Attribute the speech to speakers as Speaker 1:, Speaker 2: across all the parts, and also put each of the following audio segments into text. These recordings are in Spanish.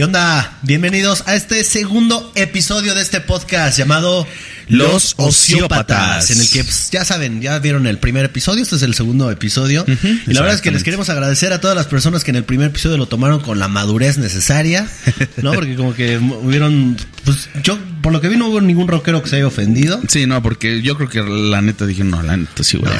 Speaker 1: ¿Qué onda? Bienvenidos a este segundo episodio de este podcast llamado
Speaker 2: Los Ociópatas.
Speaker 1: En el que, pues, ya saben, ya vieron el primer episodio, este es el segundo episodio. y la verdad es que les queremos agradecer a todas las personas que en el primer episodio lo tomaron con la madurez necesaria, ¿no? Porque como que hubieron, pues yo, por lo que vi, no hubo ningún rockero que se haya ofendido.
Speaker 2: Sí, no, porque yo creo que la neta dije, no, la neta sí, güey.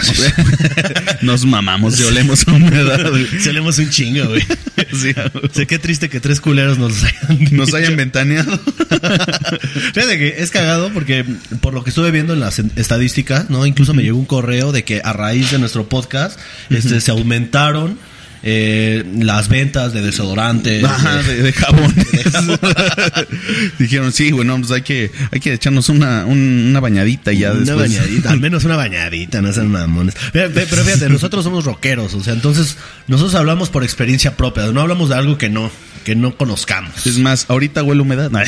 Speaker 2: Nos mamamos y olemos a humedad, güey.
Speaker 1: Se leemos un chingo, güey.
Speaker 2: Sí,
Speaker 1: sé qué triste que tres culeros nos hayan
Speaker 2: Nos hayan ventaneado.
Speaker 1: Fíjate que es cagado porque por lo que estuve viendo en las estadísticas, ¿no? Incluso me llegó un correo de que a raíz de nuestro podcast este, se aumentaron eh, las ventas de desodorantes.
Speaker 2: Ajá,
Speaker 1: de-
Speaker 2: de, de jabón. Dijeron, sí, bueno, pues hay que, hay que echarnos una, un- una bañadita ya
Speaker 1: una
Speaker 2: después.
Speaker 1: bañadita, al menos una bañadita, no sean mamones. Pero, fíjate, nosotros somos rockeros, o sea, entonces nosotros hablamos por experiencia propia, no hablamos de algo que no, que no conozcamos.
Speaker 2: Es más, ahorita huele humedad. No.
Speaker 1: En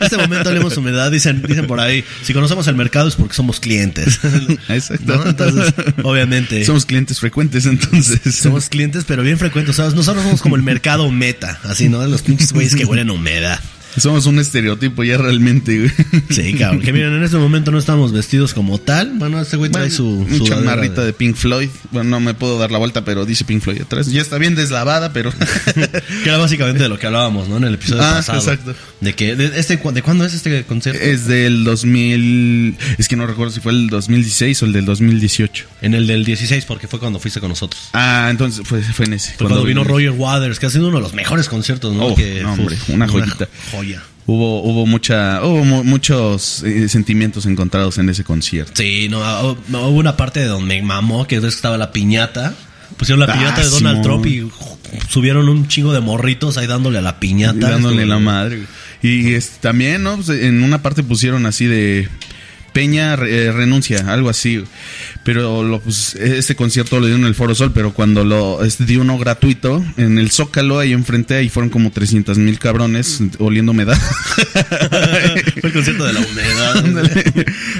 Speaker 1: este momento olemos humedad, dicen, dicen por ahí, si conocemos el mercado es porque somos clientes.
Speaker 2: Exacto.
Speaker 1: ¿No? Entonces, obviamente.
Speaker 2: Somos clientes frecuentes, entonces.
Speaker 1: Somos clientes, pero bien frecuentes. ¿sabes? Nosotros somos como el mercado meta, así, ¿no? De los pinches güeyes que huelen humedad.
Speaker 2: Somos un estereotipo ya realmente, güey.
Speaker 1: Sí, cabrón. Que miren, en este momento no estamos vestidos como tal. Bueno, este güey trae su. sudadera
Speaker 2: chamarrita de... Pink Floyd. Bueno, no me puedo dar la vuelta, pero dice Pink Floyd atrás. Ya está bien deslavada, pero.
Speaker 1: Que era básicamente de lo que hablábamos, ¿no? En el episodio
Speaker 2: Ah,
Speaker 1: pasado.
Speaker 2: exacto.
Speaker 1: De que. De, este, ¿De cuándo es este concierto?
Speaker 2: es del 2000. Es que no recuerdo si fue el 2016 o el del 2018.
Speaker 1: En el del 16, porque fue cuando fuiste con nosotros.
Speaker 2: Ah, entonces fue, fue en ese.
Speaker 1: Fue cuando, vino Roger Waters, que ha sido uno de los mejores conciertos, ¿no?
Speaker 2: Oh,
Speaker 1: que,
Speaker 2: no, hombre, una joyita.
Speaker 1: Joya.
Speaker 2: Hubo, hubo mucha, hubo mu- muchos eh, sentimientos encontrados en ese concierto.
Speaker 1: Sí, no, hubo hubo una parte de donde me mamó, que es estaba la piñata. Pusieron la
Speaker 2: Ah,
Speaker 1: piñata de Donald. Trump y subieron un chingo de morritos ahí dándole a la piñata.
Speaker 2: Y dándole la madre. Y es, también, ¿no? Pues, en una parte pusieron así de Peña eh, renuncia, algo así. Pero lo, pues, este concierto lo dio en el Foro Sol, pero cuando lo este, dio uno gratuito, en el Zócalo, ahí enfrente, ahí fueron como 300 mil cabrones oliendo humedad.
Speaker 1: Fue el concierto de la humedad.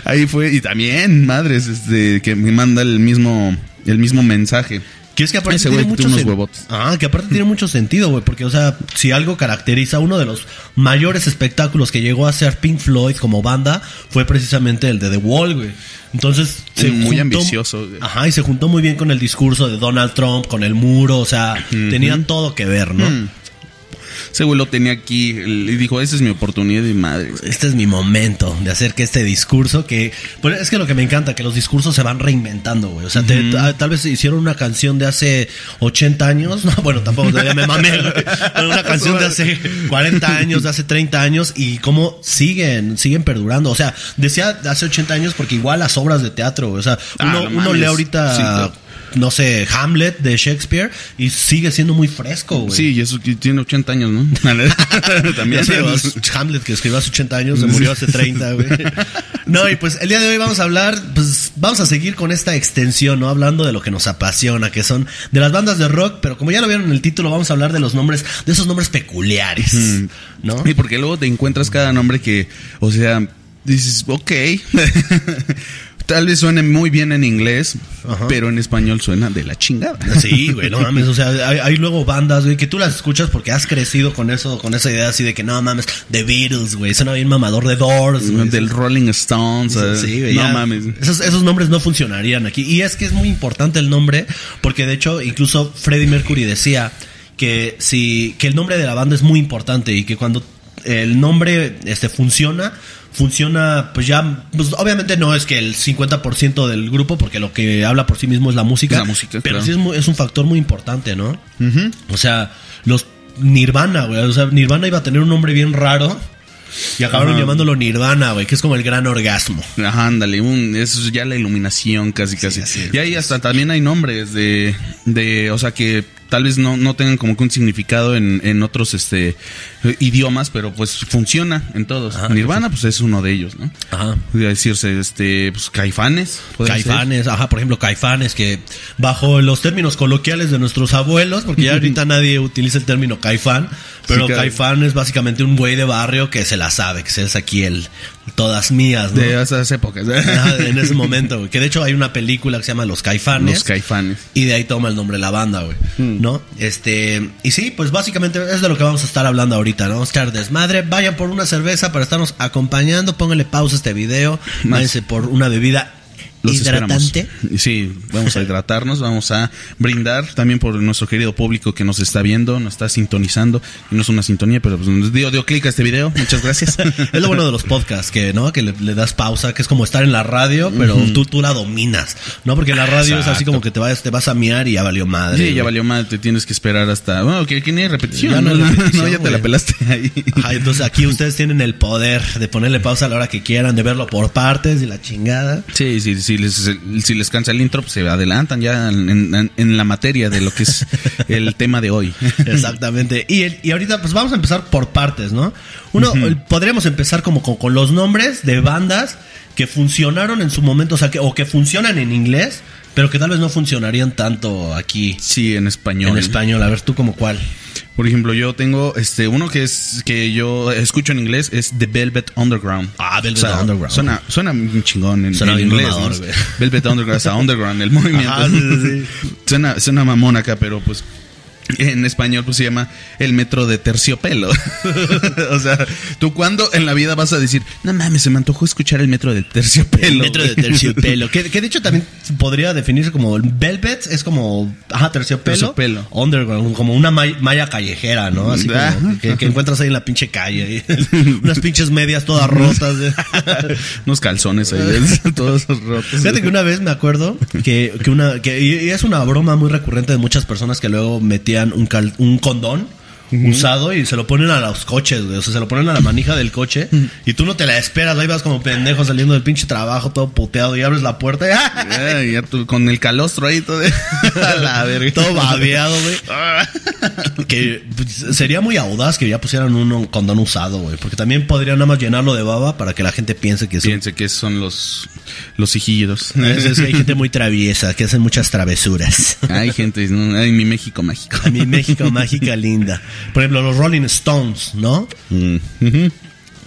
Speaker 2: Ahí fue, y también, madres, este, que me manda el mismo, el mismo mensaje.
Speaker 1: Que es que aparte
Speaker 2: Ese
Speaker 1: tiene mucho
Speaker 2: unos huevotes.
Speaker 1: Ah, que aparte tiene mucho sentido, güey, porque o sea, si algo caracteriza uno de los mayores espectáculos que llegó a hacer Pink Floyd como banda fue precisamente el de The Wall, güey. Entonces,
Speaker 2: Muy ambicioso, güey.
Speaker 1: Ajá, y se juntó muy bien con el discurso de Donald Trump, con el muro, o sea, tenían todo que ver, ¿no?
Speaker 2: Mm. Ese güey lo tenía aquí y dijo, esa es mi oportunidad y madre.
Speaker 1: Este es mi momento de hacer que este discurso que pues es que lo que me encanta que los discursos se van reinventando, güey. O sea, te- tal vez hicieron una canción de hace 80 años, no, bueno, tampoco todavía me mamé, güey. Una canción de hace 40 años, de hace 30 años y cómo siguen, siguen perdurando. O sea, decía de hace 80 años porque igual las obras de teatro, güey. o sea,
Speaker 2: Ah,
Speaker 1: uno,
Speaker 2: no
Speaker 1: uno lee ahorita
Speaker 2: Sí, claro.
Speaker 1: No sé, Hamlet de Shakespeare y sigue siendo muy fresco, güey.
Speaker 2: Sí, y eso tiene 80 años, ¿no? También.
Speaker 1: Vas- Hamlet, que escribió hace 80 años, se murió hace 30, güey. No, y pues el día de hoy vamos a hablar, pues vamos a seguir con esta extensión, ¿no? Hablando de lo que nos apasiona, que son de las bandas de rock, pero como ya lo vieron en el título, vamos a hablar de los nombres, de esos nombres peculiares, ¿no?
Speaker 2: Y porque luego te encuentras cada nombre que, o sea, dices, ok. Tal vez suene muy bien en inglés,
Speaker 1: Ajá.
Speaker 2: pero en español suena de la chingada.
Speaker 1: Sí, güey, no mames, o sea, hay, hay luego bandas, güey, que tú las escuchas porque has crecido con eso, con esa idea así de que no mames, The Beatles, güey, suena bien mamador de Doors, güey.
Speaker 2: Del Rolling Stones. eh,
Speaker 1: Sí, güey,
Speaker 2: no
Speaker 1: ya.
Speaker 2: mames.
Speaker 1: Esos, esos nombres no funcionarían aquí. Y es que es muy importante el nombre, porque de hecho, incluso Freddie Mercury decía que si, que el nombre de la banda es muy importante y que cuando el nombre este funciona, funciona, pues ya, pues obviamente no es que el 50% del grupo, porque lo que habla por sí mismo es la música.
Speaker 2: La música,
Speaker 1: pero
Speaker 2: claro.
Speaker 1: sí es, es un factor muy importante, ¿no? O sea, los Nirvana, güey. O sea, Nirvana iba a tener un nombre bien raro. Y acabaron
Speaker 2: Ajá.
Speaker 1: llamándolo Nirvana, güey, que es como el gran orgasmo.
Speaker 2: Ajá, ándale, un, eso es ya la iluminación casi casi. y ahí hasta también hay nombres de, de, o sea que tal vez no, no tengan como que un significado en, en otros este idiomas, pero pues funciona en todos.
Speaker 1: Ajá.
Speaker 2: Nirvana, pues es uno de ellos, ¿no?
Speaker 1: Ajá.
Speaker 2: Podría decirse, este, pues caifanes. ser.
Speaker 1: Caifanes, ajá, por ejemplo, caifanes, que bajo los términos coloquiales de nuestros abuelos, porque ya ahorita nadie utiliza el término caifán, pero
Speaker 2: Sí, claro.
Speaker 1: caifán es básicamente un güey de barrio que se la sabe, que es aquí el todas mías, ¿no?
Speaker 2: De esas épocas.
Speaker 1: Ajá, en ese momento, güey. Que de hecho hay una película que se llama Los Caifanes.
Speaker 2: Los caifanes.
Speaker 1: Y de ahí toma el nombre de la banda, güey.
Speaker 2: Hmm.
Speaker 1: ¿No? Este. Y sí, pues básicamente es de lo que vamos a estar hablando ahorita, ¿no? Oscar Desmadre. Vayan por una cerveza para estarnos acompañando. Pónganle pausa a este video. Váyanse por una bebida
Speaker 2: Los
Speaker 1: hidratante.
Speaker 2: esperamos. Sí, vamos a hidratarnos, vamos a brindar también por nuestro querido público que nos está viendo, nos está sintonizando. Y no es una sintonía, pero pues nos dio, dio clic a este video. Muchas gracias.
Speaker 1: Es lo bueno de los podcasts, que no, que le, le das pausa, que es como estar en la radio, pero tú, tú la dominas, ¿no? Porque la radio es así como que te vas, te vas a miar y ya valió madre.
Speaker 2: Sí,
Speaker 1: güey.
Speaker 2: ya valió mal, te tienes que esperar hasta. Bueno, que, que ni hay repetición.
Speaker 1: Ya no hay repetición,
Speaker 2: No, ya te la pelaste ahí.
Speaker 1: Ajá, entonces aquí ustedes tienen el poder de ponerle pausa a la hora que quieran, de verlo por partes y la chingada.
Speaker 2: Sí, sí, sí, les, si les cansa el intro, pues se adelantan ya en, en- en la materia de lo que es el tema de hoy.
Speaker 1: Exactamente. Y, el- y ahorita pues vamos a empezar por partes, ¿no? Uno, podríamos empezar como con, con los nombres de bandas que funcionaron en su momento, o sea, que, o que funcionan en inglés, pero que tal vez no funcionarían tanto aquí
Speaker 2: Sí, en español.
Speaker 1: en español. A ver, tú como cuál.
Speaker 2: Por ejemplo, yo tengo este uno que es que yo escucho en inglés es The Velvet Underground.
Speaker 1: Ah, Velvet Underground.
Speaker 2: Suena, suena chingón en,
Speaker 1: Suena
Speaker 2: en inglés. Velvet Underground, o sea, Underground, el movimiento.
Speaker 1: Ajá, sí, sí, sí.
Speaker 2: Suena, suena mamón acá, pero pues en español pues se llama el metro de terciopelo. o sea, tú cuándo en la vida vas a decir, no mames, se me antojó escuchar el metro de terciopelo.
Speaker 1: El metro de terciopelo. que, que de hecho también podría definirse como el Velvet, es como, ajá, terciopelo.
Speaker 2: Terciopelo.
Speaker 1: Underground, como una malla callejera, ¿no? Así
Speaker 2: Ah.
Speaker 1: como que, que encuentras ahí en la pinche calle. Unas pinches medias todas rotas. ¿eh?
Speaker 2: Unos calzones ahí, todos rotos.
Speaker 1: Fíjate que una vez me acuerdo que, que una que y es una broma muy recurrente de muchas personas que luego metían un cal- un condón usado y se lo ponen a los coches, güey. O sea, se lo ponen a la manija del coche y tú no te la esperas. Ahí vas como pendejo saliendo del pinche trabajo todo puteado y abres la puerta y ¡ah!
Speaker 2: Ya, ya tú con el calostro ahí todo. A la verga.
Speaker 1: todo babeado, güey. que pues, sería muy audaz que ya pusieran un condón usado, güey. Porque también podrían nada más llenarlo de baba para que la gente piense que es un
Speaker 2: Fíjense que son los, los hijillos.
Speaker 1: es, es que hay gente muy traviesa, que hacen muchas travesuras.
Speaker 2: Hay gente, ¿no? Ay, mi México mágico.
Speaker 1: A mi México mágica linda. Por ejemplo, los Rolling Stones, ¿no?
Speaker 2: Mm, ujú.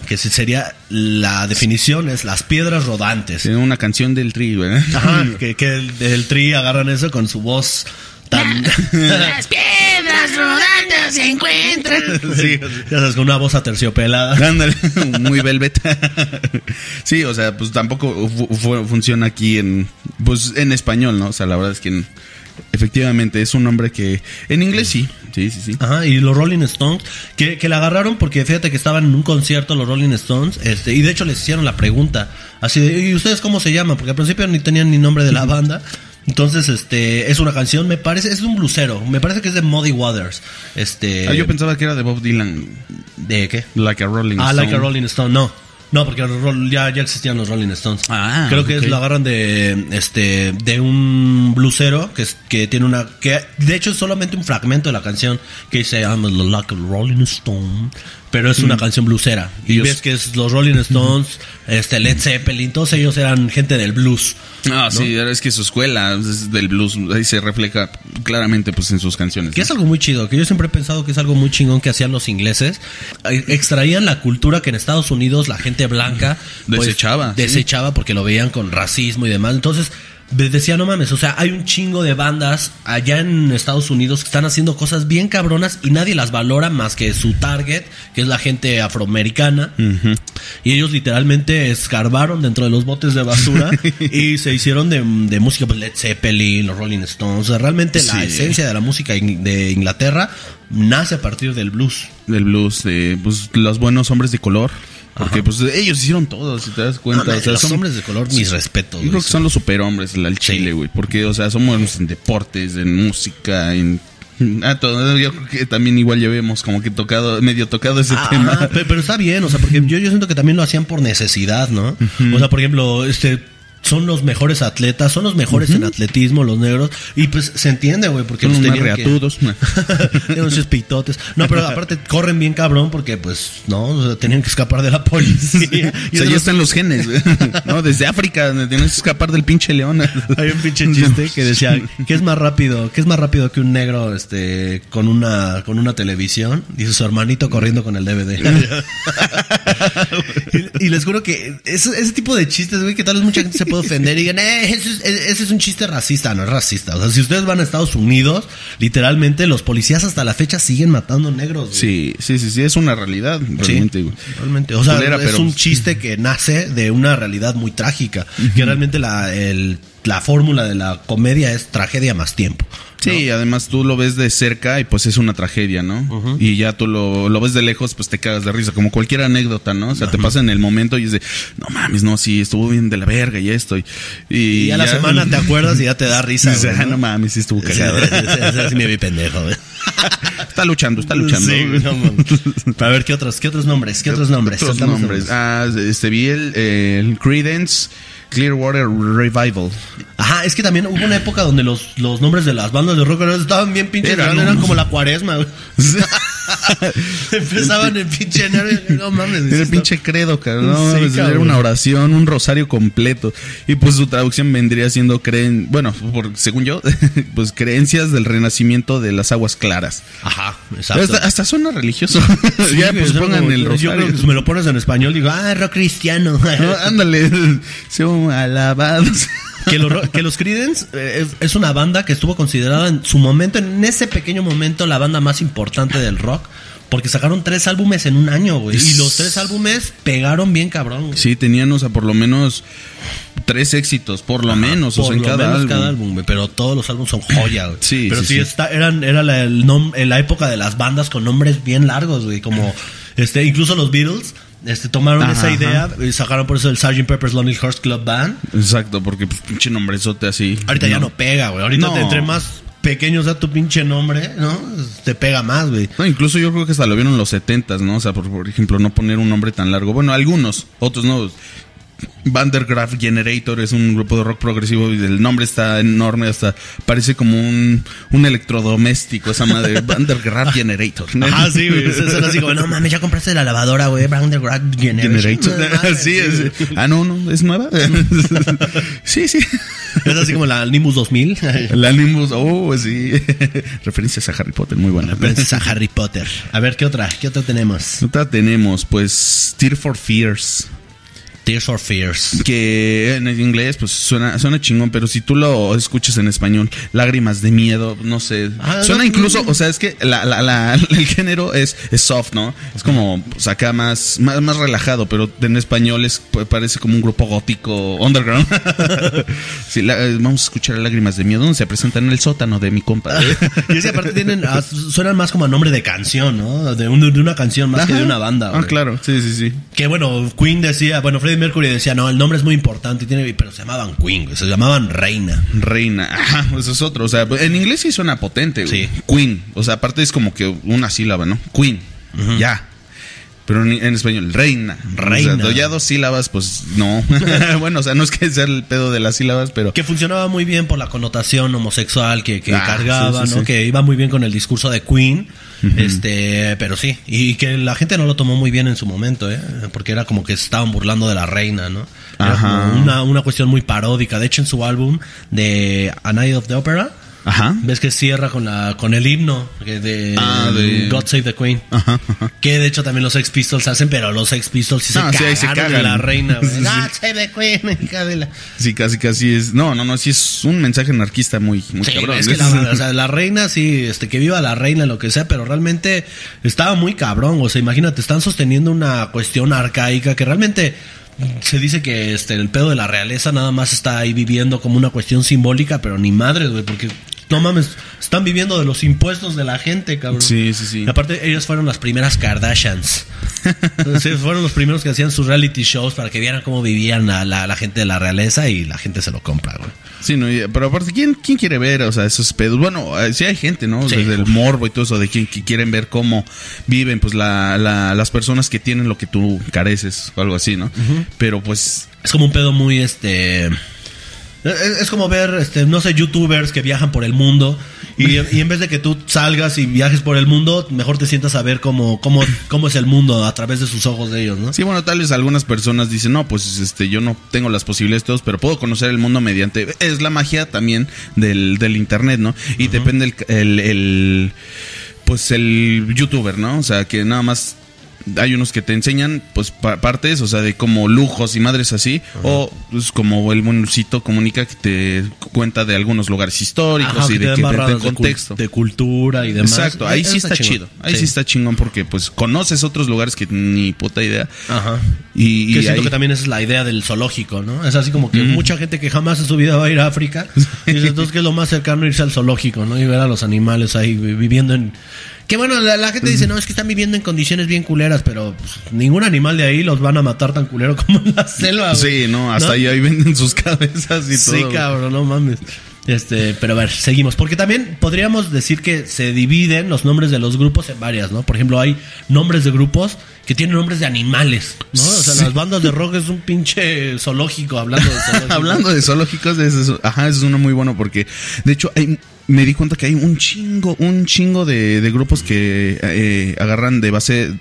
Speaker 1: Que sería la definición es las piedras rodantes.
Speaker 2: Tiene una canción del Tri, ¿verdad?
Speaker 1: Ajá, que, que el, el tri agarran eso con su voz tan...
Speaker 3: Las piedras rodantes se encuentran.
Speaker 1: sí, ya sabes, con una voz aterciopelada.
Speaker 2: Ándale, muy velvet. sí, o sea, pues tampoco fu- fu- funciona aquí en pues en español, ¿no? O sea, la verdad es que en- efectivamente es un nombre que en inglés sí, sí, sí, sí.
Speaker 1: Ajá, y los Rolling Stones, que, que la agarraron porque fíjate que estaban en un concierto los Rolling Stones, este, y de hecho les hicieron la pregunta, así de, ¿y ustedes cómo se llaman? Porque al principio ni tenían ni nombre de la banda. Entonces, este, es una canción, me parece, es un blusero, me parece que es de Muddy Waters. Este,
Speaker 2: Ah, yo pensaba que era de Bob Dylan,
Speaker 1: ¿de qué?
Speaker 2: Like a Rolling
Speaker 1: Ah, Like a
Speaker 2: Stone.
Speaker 1: Rolling Stone, no. No, porque los ya, ya existían los Rolling Stones.
Speaker 2: Ah,
Speaker 1: Creo que es- lo agarran de este de un blusero que, es- que tiene una que de hecho es solamente un fragmento de la canción que dice I'm a Rolling Stone, pero es una canción blusera. Y ves que es los Rolling Stones, este Led Zeppelin, todos ellos eran gente del blues.
Speaker 2: Ah, sí, es que su escuela es del blues, ahí se refleja claramente pues en sus canciones.
Speaker 1: Que
Speaker 2: ¿no?
Speaker 1: es algo muy chido, que yo siempre he pensado que es algo muy chingón que hacían los ingleses. Extraían la cultura que en Estados Unidos la gente blanca pues,
Speaker 2: Desechaba, sí.
Speaker 1: Desechaba porque lo veían con racismo y demás. Entonces decía, no mames, o sea, hay un chingo de bandas allá en Estados Unidos que están haciendo cosas bien cabronas y nadie las valora más que su target, que es la gente afroamericana. Y ellos literalmente escarbaron dentro de los botes de basura y se hicieron de, de música, pues Led Zeppelin, los Rolling Stones. O sea, realmente la esencia de la música de Inglaterra nace a partir del blues.
Speaker 2: del blues, de pues, los buenos hombres de color. Porque pues ellos hicieron todo, si te das cuenta.
Speaker 1: No,
Speaker 2: o sea,
Speaker 1: los
Speaker 2: son-
Speaker 1: hombres de color, mis respetos.
Speaker 2: Yo creo que son los superhombres al Chile, güey. Porque, o sea, somos en deportes, en música, en. Ah, todo. Yo creo que también igual llevemos como que tocado, medio tocado ese
Speaker 1: Ah,
Speaker 2: tema.
Speaker 1: pe- pero, está bien, o sea, porque yo, yo siento que también lo hacían por necesidad, ¿no? O sea, por ejemplo, este son los mejores atletas, son los mejores en atletismo, los negros. Y pues se entiende, güey, porque
Speaker 2: Son
Speaker 1: los tenían que-
Speaker 2: reatudos.
Speaker 1: Tienen unos pitotes. No, pero aparte corren bien cabrón porque, pues, no, O sea, tenían que escapar de la policía.
Speaker 2: O sea, ya están los genes, güey. ¿no? Desde África, tienes que escapar del pinche león.
Speaker 1: Hay un pinche chiste que decía, ¿qué es más rápido? ¿Qué es más rápido que un negro este con una con una televisión? Dice su hermanito corriendo con el DVD. y, y les juro que ese, ese tipo de chistes, güey, que tal vez mucha gente se puede ofender y digan, eh, ese es, ese es un chiste racista, no es racista. O sea, si ustedes van a Estados Unidos, literalmente los policías hasta la fecha siguen matando negros. güey.
Speaker 2: Sí, sí, sí, sí, es una realidad, realmente, güey.
Speaker 1: Realmente, o sea,
Speaker 2: Culera,
Speaker 1: es
Speaker 2: pero-
Speaker 1: un chiste que nace de una realidad muy trágica. Que realmente la, el- la fórmula de la comedia es tragedia más tiempo.
Speaker 2: Sí, además tú lo ves de cerca y pues es una tragedia, ¿no? Y ya tú lo, lo ves de lejos, pues te cagas de risa, como cualquier anécdota, ¿no? O sea, te pasa en el momento y es de, no mames, no, sí, estuvo bien de la verga y esto. Y,
Speaker 1: Y, a la semana te acuerdas y ya te da risa. Güey,
Speaker 2: "Ah, no mames, sí estuvo cagado.
Speaker 1: sí, sí, me vi pendejo. güey.
Speaker 2: está luchando, está luchando.
Speaker 1: Sí, no a ver, ¿qué otros, qué otros nombres? ¿Qué otros nombres?
Speaker 2: Otros
Speaker 1: Soltamos
Speaker 2: nombres.
Speaker 1: nombres.
Speaker 2: Ah, este, vi el, el Credence Clearwater Revival.
Speaker 1: Ajá, es que también hubo una época donde los, los nombres de las bandas de rock estaban bien pinches
Speaker 2: Eran
Speaker 1: como la cuaresma. Empezaban en pinche no mames.
Speaker 2: Era el pinche credo, cabrón. No,
Speaker 1: Sí,
Speaker 2: era una oración, un rosario completo. Y pues su traducción vendría siendo creen, bueno, por, según yo, pues creencias del renacimiento de las aguas claras.
Speaker 1: Ajá, exacto.
Speaker 2: hasta, hasta suena religioso.
Speaker 1: Sí,
Speaker 2: ya, pues
Speaker 1: es
Speaker 2: pongan
Speaker 1: como-
Speaker 2: el
Speaker 1: yo
Speaker 2: rosario.
Speaker 1: creo que si me lo pones en español, digo, ah, rock cristiano.
Speaker 2: No, ándale, sean alabados.
Speaker 1: Que, que los Creedence eh, es, una banda que estuvo considerada en su momento, en ese pequeño momento, la banda más importante del rock. Porque sacaron tres álbumes en un año, güey. Y los tres álbumes pegaron bien cabrón. güey.
Speaker 2: Sí, tenían, o sea, por lo menos tres éxitos, por lo menos, o
Speaker 1: Por
Speaker 2: sea, en
Speaker 1: lo
Speaker 2: cada
Speaker 1: menos
Speaker 2: álbum.
Speaker 1: cada álbum, güey, pero todos los álbumes son joya, güey.
Speaker 2: Sí,
Speaker 1: pero
Speaker 2: sí,
Speaker 1: sí,
Speaker 2: sí.
Speaker 1: Está, eran, era la, el nom- la época de las bandas con nombres bien largos, güey, como este, incluso los Beatles, este, tomaron
Speaker 2: Ajá,
Speaker 1: esa idea
Speaker 2: ajá.
Speaker 1: y sacaron por eso el Sgt. Pepper's Lonely Hearts Club Band.
Speaker 2: Exacto, porque pues pinche nombrezote así.
Speaker 1: Ahorita ya no pega, güey. Ahorita
Speaker 2: No.
Speaker 1: te- entre más pequeño sea tu pinche nombre, ¿no? Te pega más, güey.
Speaker 2: No, incluso yo creo que hasta lo vieron en los setentas, ¿no? O sea, por, por ejemplo, no poner un nombre tan largo. Bueno, algunos, otros no. Vandergraaf Generator es un grupo de rock progresivo y el nombre está enorme, hasta parece como un, un electrodoméstico, esa madre, Vandergraaf Generator.
Speaker 1: Ah, sí, güey. Así como, no mames, ya compraste la lavadora, güey. Generation.
Speaker 2: Generator.
Speaker 1: No mames,
Speaker 2: sí, es, ah, no, no, es nueva. sí, sí.
Speaker 1: Es así como la Nimbus 2000.
Speaker 2: La Nimbus, oh, sí. Referencias a Harry Potter, muy buena.
Speaker 1: Princesa Harry Potter. A ver, ¿qué otra? ¿Qué otra tenemos?
Speaker 2: Otra tenemos, pues, Tear for Fears.
Speaker 1: Tears for Fears.
Speaker 2: que en el inglés pues suena, suena chingón, pero si tú lo escuchas en español, lágrimas de miedo, no sé.
Speaker 1: Ah,
Speaker 2: suena
Speaker 1: no,
Speaker 2: incluso,
Speaker 1: no.
Speaker 2: o sea, es que la, la- la- el género es, es soft, ¿no? Es como pues, acá más, más, más relajado, pero en español es, pues, parece como un grupo gótico underground. sí, la- eh, vamos a escuchar lágrimas de miedo, donde se presentan en el sótano de mi compa.
Speaker 1: Y es que aparte tienen, ah, suenan más como a nombre de canción, ¿no? De, un- de una canción más que de una banda.
Speaker 2: Ah, claro, sí, sí, sí.
Speaker 1: Que bueno, Queen decía, bueno, Freddie Mercury decía, no, el nombre es muy importante, y tiene, pero se llamaban Queen, güey, se llamaban Reina.
Speaker 2: Reina, ajá, eso es otro. O sea, en inglés sí suena potente, güey.
Speaker 1: Sí.
Speaker 2: Queen. O sea, aparte es como que una sílaba, ¿no? Queen. Ya. Pero en, en español, reina.
Speaker 1: Reina.
Speaker 2: O sea, ya dos sílabas, pues no. bueno, o sea, no es que sea el pedo de las sílabas, pero.
Speaker 1: Que funcionaba muy bien por la connotación homosexual que, que
Speaker 2: Ah,
Speaker 1: cargaba,
Speaker 2: sí, sí,
Speaker 1: ¿no? Que iba muy bien con el discurso de Queen. Este, pero sí, y que la gente no lo tomó muy bien en su momento, ¿eh? Porque era como que se estaban burlando de la reina, ¿no? Era
Speaker 2: Ajá.
Speaker 1: como una, una cuestión muy paródica. De hecho, en su álbum de A Night of the Opera,
Speaker 2: Ajá.
Speaker 1: ves que cierra con la con el himno de,
Speaker 2: Ah, de-
Speaker 1: God Save the Queen.
Speaker 2: Ajá, ajá.
Speaker 1: Que de hecho también los Sex Pistols hacen, pero los Sex Pistols sí
Speaker 2: No,
Speaker 1: se,
Speaker 2: sí, ahí
Speaker 1: cagaron
Speaker 2: se
Speaker 1: de
Speaker 2: cagan.
Speaker 1: la reina.
Speaker 2: Sí, sí.
Speaker 1: God Save the Queen, hija de la...
Speaker 2: Sí, casi, casi es. No, no, no, sí es un mensaje anarquista muy, muy
Speaker 1: Sí,
Speaker 2: cabrón.
Speaker 1: es que la, o sea, la reina, sí, este, que viva la reina, lo que sea, pero realmente estaba muy cabrón. O sea, imagínate, están sosteniendo una cuestión arcaica que realmente se dice que este, el pedo de la realeza nada más está ahí viviendo como una cuestión simbólica, pero ni madres, güey, porque no mames, están viviendo de los impuestos de la gente, cabrón.
Speaker 2: Sí, sí, sí.
Speaker 1: Y aparte, ellos fueron las primeras Kardashians. Fueron los primeros que hacían sus reality shows para que vieran cómo vivían la, la, la gente de la realeza y la gente se lo compra, güey.
Speaker 2: Sí, no, pero aparte, ¿quién, ¿quién quiere ver, o sea, esos pedos? Bueno, eh, sí hay gente, ¿no?
Speaker 1: Sí.
Speaker 2: Desde el morbo y todo eso, de quien que quieren ver cómo viven, pues, la, la- las personas que tienen lo que tú careces, o algo así, ¿no? Pero, pues,
Speaker 1: Es como un pedo muy, este, Es, es como ver, este, no sé, youtubers que viajan por el mundo y, y en vez de que tú salgas y viajes por el mundo, mejor te sientas a ver cómo, cómo, cómo es el mundo a través de sus ojos de ellos, ¿no?
Speaker 2: Sí, bueno, tal vez algunas personas dicen, no, pues este, yo no tengo las posibilidades todos, pero puedo conocer el mundo mediante. Es la magia también del, del internet, ¿no? Y depende el, el, el, pues el youtuber, ¿no? O sea, que nada más hay unos que te enseñan pues pa- partes, o sea, de como lujos y madres así, o pues como el monucito comunica que te cuenta de algunos lugares históricos
Speaker 1: Ajá,
Speaker 2: y
Speaker 1: que
Speaker 2: de que de contexto.
Speaker 1: de cultura y demás.
Speaker 2: Exacto, ahí
Speaker 1: Eso
Speaker 2: sí está, chido. Ahí sí. está chingón porque pues conoces otros lugares que ni puta idea.
Speaker 1: Ajá.
Speaker 2: Y,
Speaker 1: Que
Speaker 2: y
Speaker 1: siento
Speaker 2: ahí-
Speaker 1: que también esa es la idea del zoológico, ¿no? Es así como que mucha gente que jamás en su vida va a ir a África. Dice, entonces que es lo más cercano irse al zoológico, ¿no? Y ver a los animales ahí vi- viviendo en... Que bueno, la, la gente dice, no, es que están viviendo en condiciones bien culeras, pero pues, ningún animal de ahí los van a matar tan culero como en la selva. güey.
Speaker 2: Sí, no, hasta
Speaker 1: ¿No?
Speaker 2: ahí, ahí venden sus cabezas y
Speaker 1: Sí,
Speaker 2: todo.
Speaker 1: cabrón, no mames. Este, pero a ver, seguimos. Porque también podríamos decir que se dividen los nombres de los grupos en varias, ¿no? Por ejemplo, hay nombres de grupos que tienen nombres de animales, ¿no? O sea,
Speaker 2: Sí.
Speaker 1: las bandas de rock es un pinche zoológico hablando de zoológico.
Speaker 2: Hablando de zoológicos, es, ajá, es uno muy bueno porque, de hecho, hay, me di cuenta que hay un chingo, un chingo de, de grupos que eh, agarran de base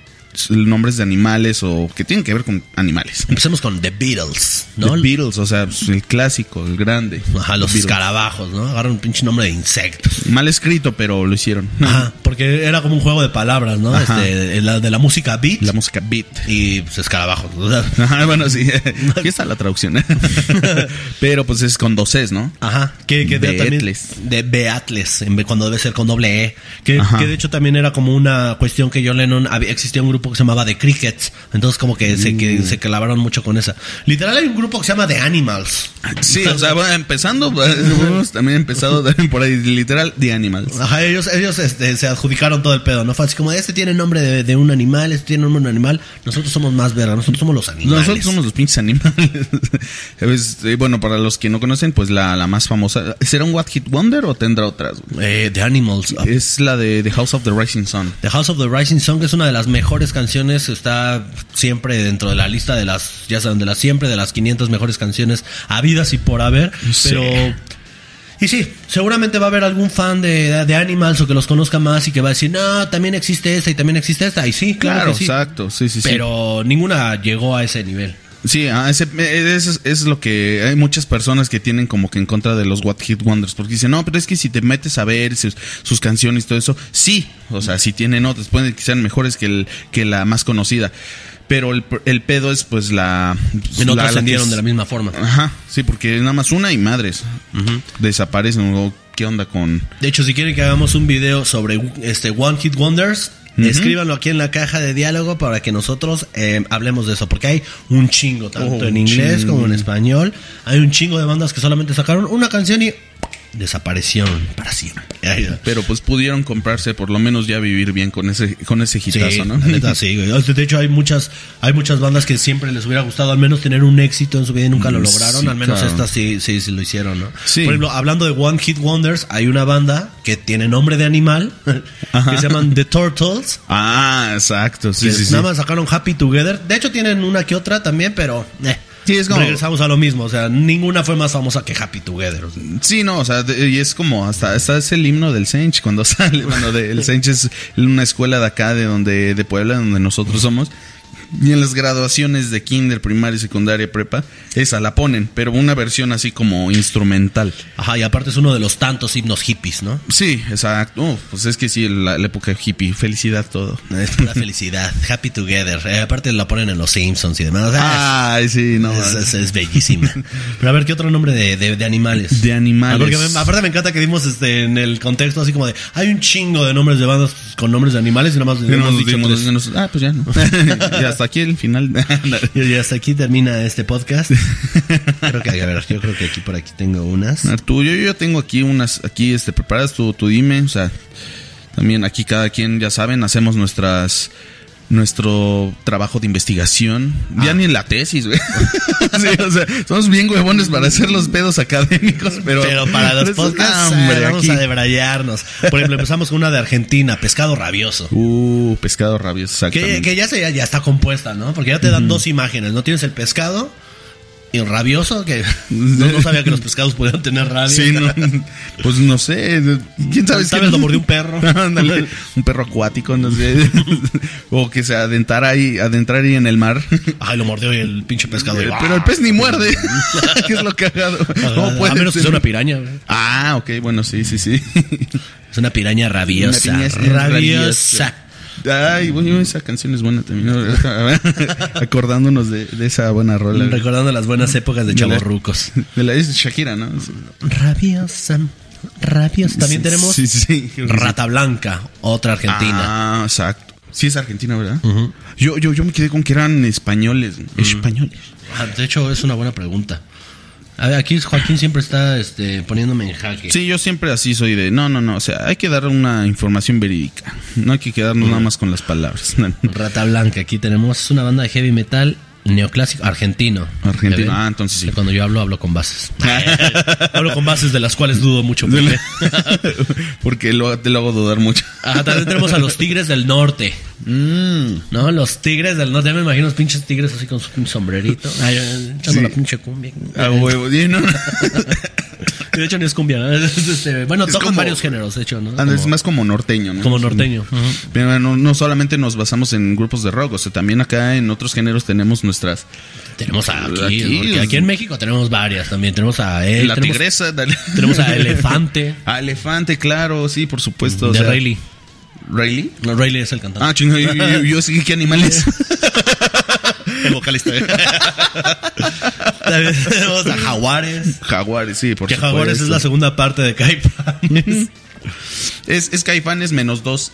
Speaker 2: nombres de animales o que tienen que ver con animales.
Speaker 1: Empecemos con The Beatles, ¿no?
Speaker 2: The Beatles, o sea, pues, el clásico, el grande.
Speaker 1: Ajá, los
Speaker 2: Beatles.
Speaker 1: escarabajos, ¿no? Agarran un pinche nombre de insectos.
Speaker 2: Mal escrito, pero lo hicieron.
Speaker 1: Ajá, porque era como un juego de palabras, ¿no?
Speaker 2: Ajá.
Speaker 1: Este, de la, de la música beat
Speaker 2: La música beat.
Speaker 1: y pues, escarabajos. o sea,
Speaker 2: Ajá, bueno, sí. Aquí está la traducción. pero pues es con dos Cs, ¿no?
Speaker 1: Ajá, que, que de, también,
Speaker 2: Beatles.
Speaker 1: de Beatles, cuando debe ser con doble E. Que, que de hecho también era como una cuestión que John Lennon, había, existía un grupo que se llamaba The Crickets, entonces como que, se, que
Speaker 2: Mm.
Speaker 1: se clavaron mucho con esa. Literal hay un grupo que se llama The Animals.
Speaker 2: Sí, o sea, bueno, empezando, hemos también empezado por ahí, literal, The Animals.
Speaker 1: Ajá, ellos, ellos este, se adjudicaron todo el pedo, ¿no? Fue así como, este tiene nombre de, de un animal, este tiene nombre de un animal, nosotros somos más verga, nosotros somos los animales.
Speaker 2: Nosotros somos los pinches animales. Es, eh, bueno, para los que no conocen, pues la, la más famosa. ¿Será un What Hit Wonder o tendrá otras?
Speaker 1: Eh, The Animals.
Speaker 2: Es la de The House of the Rising Sun.
Speaker 1: The House of the Rising Sun que es una de las mejores canciones, está siempre dentro de la lista de las, ya saben, de las siempre, de las 500 mejores canciones habidas y por haber,
Speaker 2: Sí.
Speaker 1: pero... Y sí, seguramente va a haber algún fan de, de Animals o que los conozca más y que va a decir, no, también existe esta y también existe esta. Y sí, claro,
Speaker 2: Claro,
Speaker 1: que sí.
Speaker 2: exacto. Sí, sí, sí.
Speaker 1: Pero ninguna llegó a ese nivel.
Speaker 2: Sí, ah, ese- eh, es, es lo que hay muchas personas que tienen como que en contra de los What Hit Wonders, porque dicen, no, pero es que si te metes a ver sus, sus canciones y todo eso, sí, o sea, si tienen otras, pueden que sean mejores que, el, que la más conocida, pero el, el pedo es pues la...
Speaker 1: Que no
Speaker 2: la-
Speaker 1: trascendieron
Speaker 2: es-
Speaker 1: de la misma forma.
Speaker 2: Ajá, sí, porque nada más una y madres desaparecen, ¿qué onda con...?
Speaker 1: De hecho, si quieren que hagamos un video sobre este One Hit Wonders, escríbanlo aquí en la caja de diálogo para que nosotros eh, hablemos de eso. Porque hay un chingo, tanto
Speaker 2: Oh,
Speaker 1: en inglés
Speaker 2: chingo.
Speaker 1: como en español. Hay un chingo de bandas que solamente sacaron una canción y desaparecieron para siempre.
Speaker 2: Pero pues pudieron comprarse, por lo menos ya vivir bien con ese, con ese
Speaker 1: Sí,
Speaker 2: hitazo, ¿no?
Speaker 1: la neta, sí, güey. O sea, De hecho, hay muchas, hay muchas bandas que siempre les hubiera gustado al menos tener un éxito en su vida y nunca lo
Speaker 2: Mm,
Speaker 1: lograron.
Speaker 2: sí,
Speaker 1: al menos
Speaker 2: claro.
Speaker 1: estas sí, sí, sí lo hicieron, ¿no?
Speaker 2: Sí.
Speaker 1: Por ejemplo, hablando de One Hit Wonders, hay una banda que tiene nombre de animal que se llaman The Turtles.
Speaker 2: Ah, exacto, sí, sí.
Speaker 1: nada más sacaron Happy Together. De hecho, tienen una que otra también, pero eh,
Speaker 2: Sí, es como-
Speaker 1: regresamos a lo mismo. O sea, ninguna fue más famosa que Happy Together. o sea.
Speaker 2: Sí, no, o sea, de- y es como hasta, hasta es el himno del Sench cuando sale, bueno, de, el Sench es una escuela de acá, de donde, de Puebla, donde nosotros somos. Y en las graduaciones de kinder, primaria, secundaria, prepa, esa la ponen, pero una versión así como instrumental.
Speaker 1: Ajá, y aparte es uno de los tantos himnos hippies, ¿no?
Speaker 2: Sí, exacto. Pues es que sí, la, la época hippie, felicidad todo.
Speaker 1: Es pura felicidad. Happy Together. Eh, aparte la ponen en los Simpsons y demás. Sea,
Speaker 2: Ay, sí, no.
Speaker 1: es, es- es bellísima. Pero a ver, ¿qué otro nombre de, de- de animales?
Speaker 2: De animales.
Speaker 1: Ah, porque me- aparte me encanta que dimos este en el contexto así como de hay un chingo de nombres de bandas con nombres de animales y nada más
Speaker 2: Y
Speaker 1: hemos
Speaker 2: nos
Speaker 1: dicho
Speaker 2: dimos-
Speaker 1: tres.
Speaker 2: nos- ah, pues ya no. ya hasta aquí el final.
Speaker 1: Y hasta aquí termina este podcast. creo que, a ver, yo creo que aquí por aquí tengo unas.
Speaker 2: Tú, yo, yo tengo aquí unas, aquí este, preparadas, tú, tú dime, o sea, también aquí cada quien, ya saben, hacemos nuestras, nuestro trabajo de investigación, ya ni en la tesis, güey. Sí, o sea, somos bien huevones para hacer los pedos académicos, pero...
Speaker 1: Pero para los podcasts,
Speaker 2: ah,
Speaker 1: ah,
Speaker 2: hombre,
Speaker 1: vamos
Speaker 2: aquí.
Speaker 1: a debrayarnos. Por ejemplo, empezamos con una de Argentina, pescado rabioso.
Speaker 2: Uh, pescado rabioso,
Speaker 1: Que,
Speaker 2: exactamente.
Speaker 1: que ya, se, ya está compuesta, ¿no? Porque ya te dan dos imágenes, ¿no? Tienes el pescado Y rabioso, que no, no sabía que los pescados podían tener rabia.
Speaker 2: Sí, no, pues no sé. ¿Quién sabe? Quién-
Speaker 1: vez lo mordió un perro.
Speaker 2: Ándale, un perro acuático, no sé. o que se adentrara ahí, adentrar ahí en el mar.
Speaker 1: Ay, lo mordió y el pinche pescado. y-
Speaker 2: Pero el pez ni muerde. ¿Qué es lo cagado? ¿Cómo
Speaker 1: a menos que sea una piraña.
Speaker 2: Ah, ok, bueno, sí, sí, sí.
Speaker 1: Es una piraña rabiosa.
Speaker 2: Una piña
Speaker 1: rabiosa.
Speaker 2: Ay, bueno, esa canción es buena también. ¿no? Acordándonos de, de esa buena rola.
Speaker 1: Recordando las buenas épocas de
Speaker 2: la-
Speaker 1: chavorrucos.
Speaker 2: De la es Shakira, ¿no?
Speaker 1: Rabiosa. Rabiosa. También tenemos
Speaker 2: Sí, sí, sí.
Speaker 1: Rata Blanca, otra argentina.
Speaker 2: Ah, exacto. Sí es argentina, ¿verdad? yo, yo, yo me quedé con que eran españoles. Españoles.
Speaker 1: Ah, de hecho, es una buena pregunta. A ver, aquí Joaquín siempre está este, poniéndome en jaque.
Speaker 2: Sí, yo siempre así soy de, no, no, no, o sea, hay que dar una información verídica. No hay que quedarnos nada más con las palabras.
Speaker 1: Rata Blanca, aquí tenemos una banda de heavy metal neoclásico argentino.
Speaker 2: Argentino, ah, entonces sí.
Speaker 1: Cuando yo hablo, hablo con bases. hablo con bases de las cuales dudo mucho. porque-
Speaker 2: Porque lo, te lo hago dudar mucho.
Speaker 1: Ah, también tenemos a los Tigres del Norte.
Speaker 2: Mm.
Speaker 1: ¿No? Los Tigres del Norte. Ya me imagino los pinches tigres así con su sombrerito. Ay, echando
Speaker 2: Sí.
Speaker 1: la pinche cumbia.
Speaker 2: A huevo, ¿no?
Speaker 1: De hecho, ni es cumbia. ¿no? Es, este, bueno,
Speaker 2: Es
Speaker 1: tocan
Speaker 2: como-
Speaker 1: varios géneros, de hecho, ¿no?
Speaker 2: Ah, es
Speaker 1: Como-
Speaker 2: más como norteño, ¿no?
Speaker 1: como norteño.
Speaker 2: Pero no, no solamente nos basamos en grupos de rock, o sea, también acá en otros géneros tenemos nuestras...
Speaker 1: Tenemos a aquí,
Speaker 2: Aquí,
Speaker 1: porque aquí en México tenemos varias también. Tenemos a él.
Speaker 2: la
Speaker 1: tenemos,
Speaker 2: tigresa, dale.
Speaker 1: tenemos a Elefante
Speaker 2: A Elefante, claro, sí, por supuesto. o
Speaker 1: de
Speaker 2: sea,
Speaker 1: Rayleigh.
Speaker 2: ¿Rayleigh?
Speaker 1: No, Rayleigh es el cantante.
Speaker 2: Ah, chingo, yo, yo, yo sí, ¿qué animales?
Speaker 1: el vocalista. También tenemos a Jaguares.
Speaker 2: Jaguares, sí, por
Speaker 1: Que
Speaker 2: supuesto.
Speaker 1: Jaguares es la segunda parte de Caifanes.
Speaker 2: Es, es Caifanes menos dos.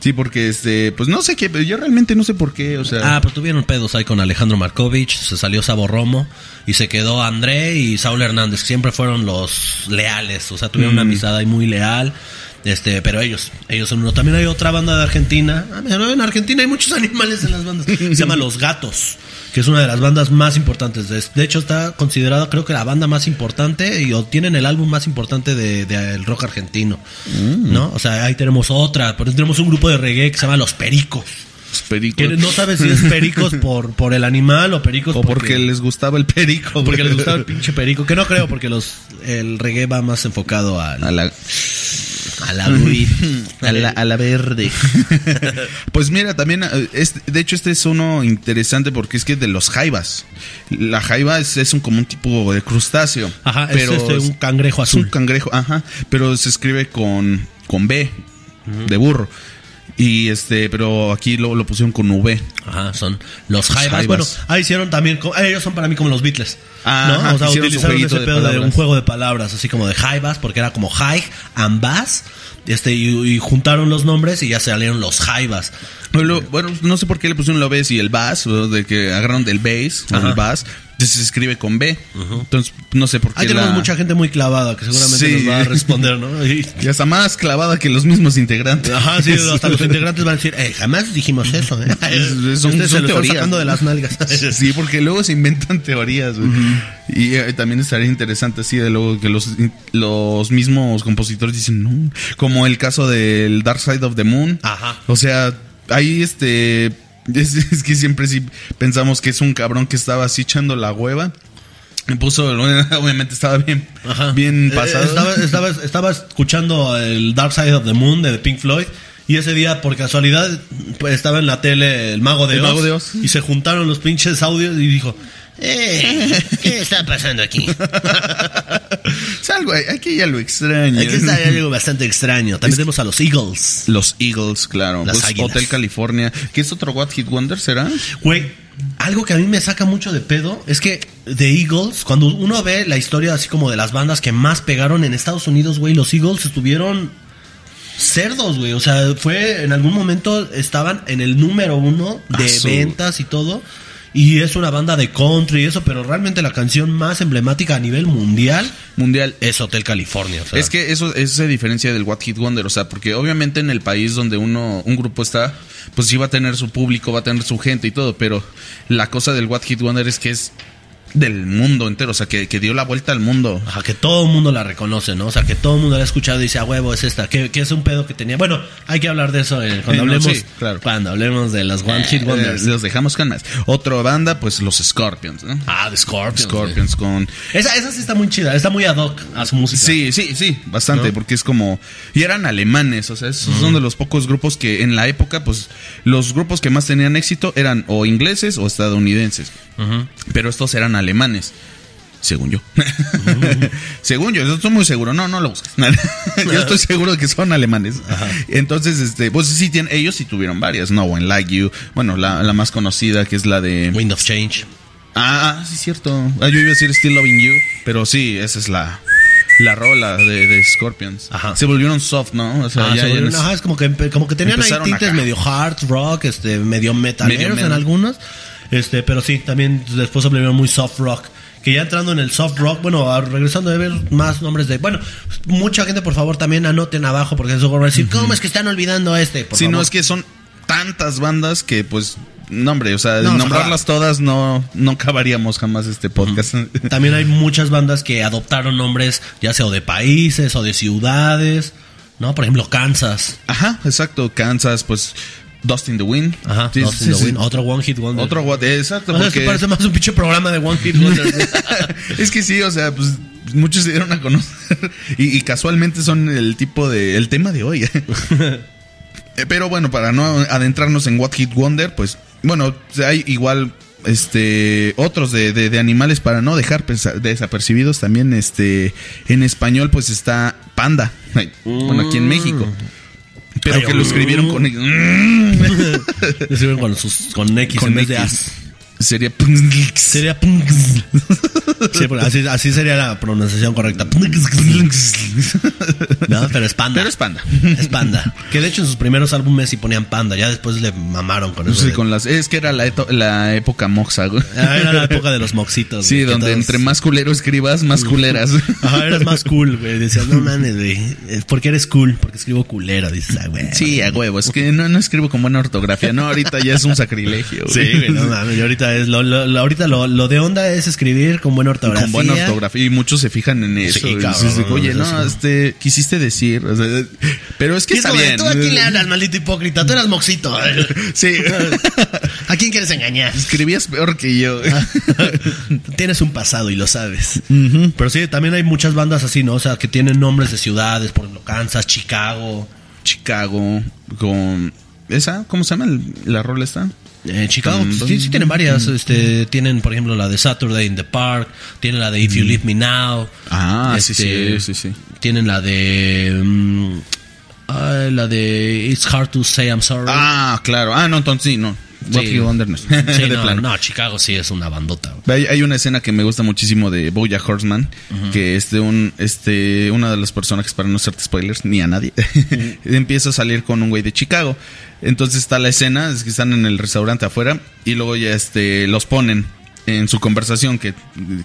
Speaker 2: Sí, porque este, pues no sé qué, pero yo realmente no sé por qué, o sea.
Speaker 1: Ah, pero tuvieron pedos ahí con Alejandro Markovich, se salió Sabo Romo y se quedó André y Saúl Hernández, que siempre fueron los leales, o sea, tuvieron una amistad ahí muy leal. Este, pero ellos, ellos son uno. También hay otra banda de Argentina. Ah, mira, en Argentina hay muchos animales en las bandas. Se llama Los Gatos, que es una de las bandas más importantes. De, de hecho, está considerada, creo que la banda más importante y o tienen el álbum más importante del de, del rock argentino. ¿No? O sea, ahí tenemos otra. Por ejemplo, tenemos un grupo de reggae que se llama Los Pericos.
Speaker 2: los pericos.
Speaker 1: Que no sabes si es pericos por, por el animal o pericos
Speaker 2: o porque les gustaba el perico.
Speaker 1: porque les gustaba el pinche perico. Que no creo, porque los el reggae va más enfocado al,
Speaker 2: A la,
Speaker 1: a la
Speaker 2: a la, a la verde. pues mira, también, eh, es, de hecho, este es uno interesante porque es que de los jaivas. La jaiba es, es un, como un tipo de crustáceo.
Speaker 1: Ajá,
Speaker 2: pero
Speaker 1: es este, un cangrejo
Speaker 2: Es un
Speaker 1: azul.
Speaker 2: cangrejo, ajá. Pero se escribe con, con B, de burro. Y este, pero aquí lo, lo pusieron con V.
Speaker 1: Ajá, son los jaivas. Bueno, ahí hicieron también, eh, ellos son para mí como los Beatles.
Speaker 2: Ajá,
Speaker 1: ¿no? O sea, utilizaron ese
Speaker 2: de
Speaker 1: pedo de, un juego de palabras, así como de jaivas, porque era como high and bass. Este, y, y juntaron los nombres y ya salieron los jaivas.
Speaker 2: Bueno, bueno, no sé por qué le pusieron el bass y el bass, de que agarraron del bass o el bass. Se escribe con B. Entonces, no sé por qué.
Speaker 1: Ahí tenemos
Speaker 2: la-
Speaker 1: mucha gente muy clavada que seguramente
Speaker 2: Sí.
Speaker 1: nos va a responder, ¿no? Y-
Speaker 2: Y hasta más clavada que los mismos integrantes.
Speaker 1: Ajá, sí, hasta los integrantes van a decir, eh, jamás dijimos eso, ¿eh?
Speaker 2: Es- son-
Speaker 1: Ustedes se
Speaker 2: son
Speaker 1: lo están
Speaker 2: teorías,
Speaker 1: de las nalgas.
Speaker 2: Sí, porque luego se inventan teorías. güey. Y eh, también estaría interesante así de luego que los, los mismos compositores dicen, no, como el caso del Dark Side of the Moon.
Speaker 1: Ajá.
Speaker 2: O sea, ahí este es, es que siempre sí pensamos que es un cabrón que estaba así echando la hueva. Me puso, obviamente estaba bien,
Speaker 1: Ajá.
Speaker 2: bien
Speaker 1: Eh,
Speaker 2: pasado.
Speaker 1: estaba, estaba, estaba escuchando el Dark Side of the Moon de Pink Floyd. Y ese día, por casualidad, pues, estaba en la tele el Mago de
Speaker 2: El
Speaker 1: Oz.
Speaker 2: Mago de Oz.
Speaker 1: Y se juntaron los pinches audios y dijo, eh, ¿qué está pasando aquí?
Speaker 2: Es algo, aquí ya lo extraño.
Speaker 1: Aquí está algo bastante extraño. También tenemos a los Eagles.
Speaker 2: Los Eagles, claro.
Speaker 1: Las
Speaker 2: Pues. Hotel California. ¿Qué es otro What Hit Wonder será?
Speaker 1: Güey, algo que a mí me saca mucho de pedo es que The Eagles, cuando uno ve la historia así como de las bandas que más pegaron en Estados Unidos, güey, los Eagles estuvieron cerdos, güey. O sea, fue en algún momento estaban en el número uno de
Speaker 2: Ah,
Speaker 1: ventas y todo. Y es una banda de country y eso, pero realmente la canción más emblemática a nivel mundial
Speaker 2: Mundial.
Speaker 1: es Hotel California. o sea.
Speaker 2: Es que eso, eso se diferencia del What Hit Wonder, o sea, porque obviamente en el país donde uno, un grupo está, pues sí va a tener su público, va a tener su gente y todo, pero la cosa del What Hit Wonder es que es del mundo entero, o sea, que, que dio la vuelta al mundo.
Speaker 1: Ajá, que todo el mundo la reconoce, ¿no? O sea, que todo el mundo la ha escuchado y dice, a huevo, es esta. Que, que es un pedo que tenía. Bueno, hay que hablar de eso eh, cuando
Speaker 2: Eh, no,
Speaker 1: hablemos.
Speaker 2: sí, claro.
Speaker 1: Cuando hablemos de las One Hit Wonders.
Speaker 2: Eh, los dejamos con más. Otra banda, pues los Scorpions, ¿no?
Speaker 1: ah, The Scorpions.
Speaker 2: Scorpions con...
Speaker 1: Esa, esa sí está muy chida, está muy ad hoc a su música.
Speaker 2: Sí, sí, sí, bastante,
Speaker 1: ¿No?
Speaker 2: porque es como... Y eran alemanes, o sea, esos son de los pocos grupos que en la época, pues, los grupos que más tenían éxito eran o ingleses o estadounidenses.
Speaker 1: Ujú.
Speaker 2: Pero estos eran alemanes. Según yo. según yo, yo estoy muy seguro. No, no lo busques. yo estoy seguro de que son alemanes. Entonces, este, pues sí, tienen, ellos sí tuvieron varias. No One Like You. Bueno, la, la más conocida que es la de.
Speaker 1: Wind of Change.
Speaker 2: Ah, sí, cierto. Ah, yo iba a decir Still Loving You. Pero sí, esa es la. La rola de, de Scorpions.
Speaker 1: Ajá.
Speaker 2: Se volvieron soft, ¿no? O sea,
Speaker 1: Ah,
Speaker 2: ya-
Speaker 1: se
Speaker 2: ya
Speaker 1: volvieron-
Speaker 2: no es-
Speaker 1: ajá, es como que, como que tenían ahí tintes
Speaker 2: acá.
Speaker 1: medio hard rock, este, medio metaleros
Speaker 2: Medio
Speaker 1: en algunos. Este, pero sí, también después se muy soft rock. Que ya entrando en el soft rock, bueno, a- regresando a ver más nombres de. Bueno, mucha gente, por favor, también anoten abajo, porque eso va a decir, ¿cómo es que están olvidando a este? Por
Speaker 2: sí, no, es que son tantas bandas que, pues, no, hombre, o sea,
Speaker 1: No,
Speaker 2: nombrarlas todas no, no acabaríamos jamás este podcast.
Speaker 1: También hay muchas bandas que adoptaron nombres, ya sea o de países o de ciudades, ¿no? Por ejemplo, Kansas.
Speaker 2: Ajá, exacto. Kansas, pues, Dust in the Wind.
Speaker 1: Ajá,
Speaker 2: Sí, sí,
Speaker 1: in the
Speaker 2: sí.
Speaker 1: Wind, otro One Hit Wonder.
Speaker 2: Otro what, exacto.
Speaker 1: O sea, es que parece más un pinche programa de One Hit Wonder.
Speaker 2: es que sí, o sea, pues muchos se dieron a conocer y, y casualmente son el tipo de el tema de hoy. Eh, Pero bueno, para no adentrarnos en What Hit Wonder, pues bueno, hay igual este otros de, de- de animales para no dejar desapercibidos también este en español pues está Panda. Bueno, aquí en México. Pero
Speaker 1: Ay,
Speaker 2: que lo escribieron con
Speaker 1: con, sus, con X
Speaker 2: con
Speaker 1: en vez de
Speaker 2: X.
Speaker 1: as.
Speaker 2: Sería
Speaker 1: Sería. Sí, así, así sería la pronunciación correcta. No, pero es panda.
Speaker 2: Pero es Panda.
Speaker 1: Es panda. Que de hecho en sus primeros álbumes sí ponían panda. Ya después le mamaron con eso.
Speaker 2: Sí,
Speaker 1: de-
Speaker 2: con las, es que era la, eto- la época moxa, güey.
Speaker 1: Ah, era la época de los moxitos.
Speaker 2: Sí,
Speaker 1: güey,
Speaker 2: donde
Speaker 1: todos-
Speaker 2: entre más culero escribas, más culeras.
Speaker 1: Ajá, eras más cool, güey. Decías, no mames, güey. Eres cool, porque escribo culero. Dices, ah, güey.
Speaker 2: Sí, a huevo. Es que no, no escribo con buena ortografía. No, ahorita ya es un sacrilegio.
Speaker 1: Sí, güey, no mames. Y ahorita es lo, lo, lo- ahorita lo, lo de onda es escribir con buena ortografía.
Speaker 2: Con buena ortografía. Y muchos se fijan en eso.
Speaker 1: Sí,
Speaker 2: Y
Speaker 1: cabrón,
Speaker 2: dices, Oye, no, este, quisiste decir. o sea, pero es que está
Speaker 1: de,
Speaker 2: bien.
Speaker 1: ¿Tú a quién le hablas, maldito hipócrita? Tú eras moxito.
Speaker 2: Sí.
Speaker 1: ¿A quién quieres engañar?
Speaker 2: Escribías peor que yo.
Speaker 1: Tienes un pasado y lo sabes. Pero sí, también hay muchas bandas así, ¿no? O sea, que tienen nombres de ciudades, por ejemplo, Kansas, Chicago.
Speaker 2: Chicago. Con. ¿Esa? ¿Cómo se llama el- la rola esta?
Speaker 1: Eh, Chicago,
Speaker 2: Mm,
Speaker 1: sí, sí tienen varias. Este, tienen, por ejemplo, la de Saturday in the Park. Tienen la de If You Leave Me Now.
Speaker 2: Ah, sí,
Speaker 1: Este,
Speaker 2: sí, sí, sí.
Speaker 1: Tienen la de. mm, la de It's Hard to Say I'm Sorry.
Speaker 2: Ah, claro. Ah, no, entonces sí, no. What
Speaker 1: Sí.
Speaker 2: No.
Speaker 1: Sí,
Speaker 2: de
Speaker 1: no,
Speaker 2: plano.
Speaker 1: no, Chicago sí es una bandota.
Speaker 2: Hay, hay una escena que me gusta muchísimo de Boya Horseman, que es de un, este, uno de los personajes, para no hacerte spoilers, ni a nadie, empieza a salir con un güey de Chicago. Entonces está la escena, es que están en el restaurante afuera, y luego ya este, los ponen en su conversación que,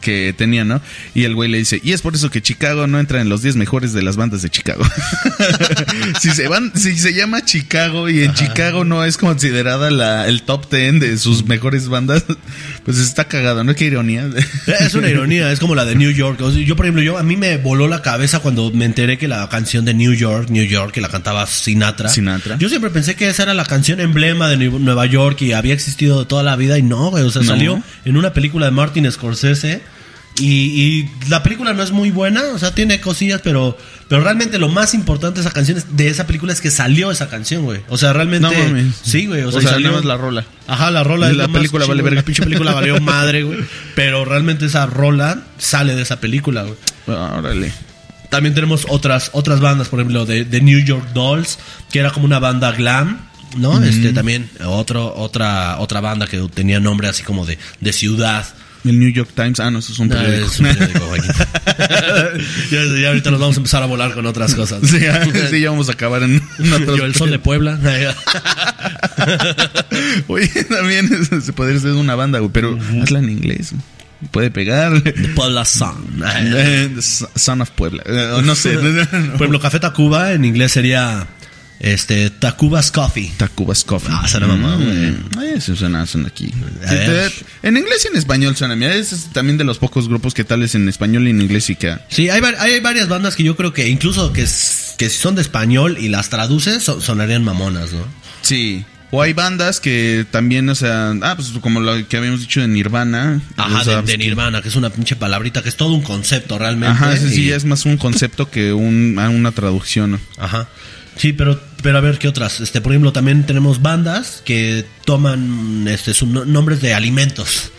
Speaker 2: que tenían, ¿no? Y el güey le dice, y es por eso que Chicago no entra en los 10 mejores de las bandas de Chicago. si se van, si se llama Chicago y en Chicago no es considerada la, el top 10 de sus mejores bandas, pues está cagado, ¿no? Qué ironía.
Speaker 1: Es una ironía, es como la de New York. O sea, yo, por ejemplo, yo a mí me voló la cabeza cuando me enteré que la canción de New York, New York, que la cantaba Sinatra.
Speaker 2: Sinatra.
Speaker 1: Yo siempre pensé que esa era la canción emblema de Nue- Nueva York y había existido toda la vida y no, güey. O sea,
Speaker 2: No.
Speaker 1: salió en una película de Martin Scorsese. Y, y la película no es muy buena, o sea, tiene cosillas, pero, pero realmente lo más importante de esa canción es- de esa película es que salió esa canción, güey. O sea, realmente.
Speaker 2: No.
Speaker 1: Sí, güey. O
Speaker 2: O
Speaker 1: sea, y salió-
Speaker 2: nada más la rola.
Speaker 1: Ajá, la rola es
Speaker 2: La
Speaker 1: más
Speaker 2: película vale verga.
Speaker 1: La pinche película valió madre, güey. Pero realmente esa rola sale de esa película, güey.
Speaker 2: Órale.
Speaker 1: También tenemos otras, otras bandas, por ejemplo, de, de New York Dolls, que era como una banda glam, ¿no? Este también, otro, otra, otra banda que tenía nombre así como de, de ciudad.
Speaker 2: El New York Times. Ah, no, eso es un
Speaker 1: Ah,
Speaker 2: periódico.
Speaker 1: es un periódico, Joaquín. ya, ya ahorita nos vamos a empezar a volar con otras cosas.
Speaker 2: Sí, ya, sí, ya vamos a acabar en
Speaker 1: Yo, el sol de Puebla.
Speaker 2: Oye, también se podría ser una banda, güey, pero hazla en inglés. Puede pegar.
Speaker 1: Puebla Sun.
Speaker 2: Eh, Son of Puebla. Eh, no sé.
Speaker 1: Ejemplo, Café Tacuba en inglés sería Este, Tacuba's Coffee.
Speaker 2: Tacuba's Coffee.
Speaker 1: Ah, suena mamá,
Speaker 2: Mm, Ay, eso suena, suena aquí. Sí, te- En inglés y en español suena. Mira, ese es también de los pocos grupos que tales en español y en inglés y que...
Speaker 1: Sí, hay, var- hay varias bandas que yo creo que incluso que, s- que si son de español y las traduces, so- sonarían mamonas, ¿no?
Speaker 2: Sí. O hay bandas que también, o sea, ah, pues como lo que habíamos dicho de Nirvana.
Speaker 1: Ajá, de,
Speaker 2: pues,
Speaker 1: de Nirvana, que es una pinche palabrita, que es todo un concepto realmente.
Speaker 2: Ajá, ese sí
Speaker 1: y-
Speaker 2: es más un concepto que un, ah, una traducción.
Speaker 1: Ajá. Sí, pero, pero a ver qué otras. Este, por ejemplo, también tenemos bandas que toman este, sus no- nombres de alimentos,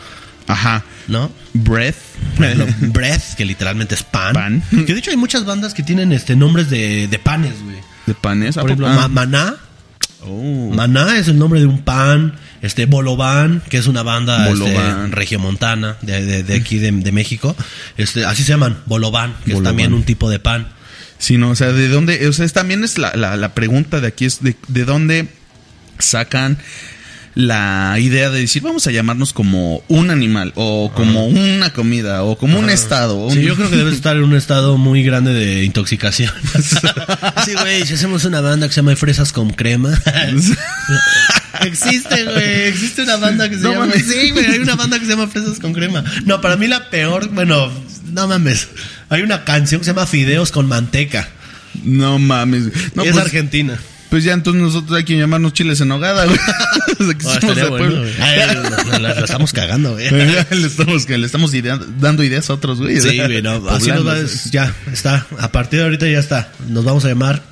Speaker 2: Ajá.
Speaker 1: ¿no?
Speaker 2: Breath.
Speaker 1: Ejemplo, breath, que literalmente es pan.
Speaker 2: Pan.
Speaker 1: Que de hecho hay muchas bandas que tienen este nombres de, de panes, güey.
Speaker 2: De panes. ¿a
Speaker 1: Por ejemplo,
Speaker 2: Ah.
Speaker 1: Maná.
Speaker 2: Oh.
Speaker 1: Maná es el nombre de un pan. Este, Bolobán, que es una banda este, regiomontana de, de, de aquí de, de México. Este, así se llaman, Bolobán, que es también un tipo de pan.
Speaker 2: Sí, no, o sea, ¿de dónde? O sea, es- también es la, la, la pregunta de aquí, es de, de dónde sacan la idea de decir, vamos a llamarnos como un animal, o como una comida, o como un estado. o
Speaker 1: Sí,
Speaker 2: un-
Speaker 1: yo creo que debes estar en un estado muy grande de intoxicación. sí, güey, si hacemos una banda que se llama Fresas con Crema. existe, güey, existe una banda que se
Speaker 2: No
Speaker 1: llama...
Speaker 2: mames.
Speaker 1: Sí, güey, hay una banda que se llama Fresas con Crema. No, para mí la peor, bueno, no mames. Hay una canción que se llama Fideos con Manteca.
Speaker 2: No mames. No,
Speaker 1: es
Speaker 2: pues,
Speaker 1: Argentina.
Speaker 2: Pues ya entonces nosotros hay que llamarnos chiles en nogada, güey. O sea, que somos
Speaker 1: estaría
Speaker 2: de
Speaker 1: bueno,
Speaker 2: pueblo.
Speaker 1: güey. Ay, la, la- la estamos cagando, güey.
Speaker 2: le estamos, le estamos idea- dando ideas a otros, güey.
Speaker 1: Sí, güey, no, así nos va, es- ya, está. A partir de ahorita ya está. Nos vamos a llamar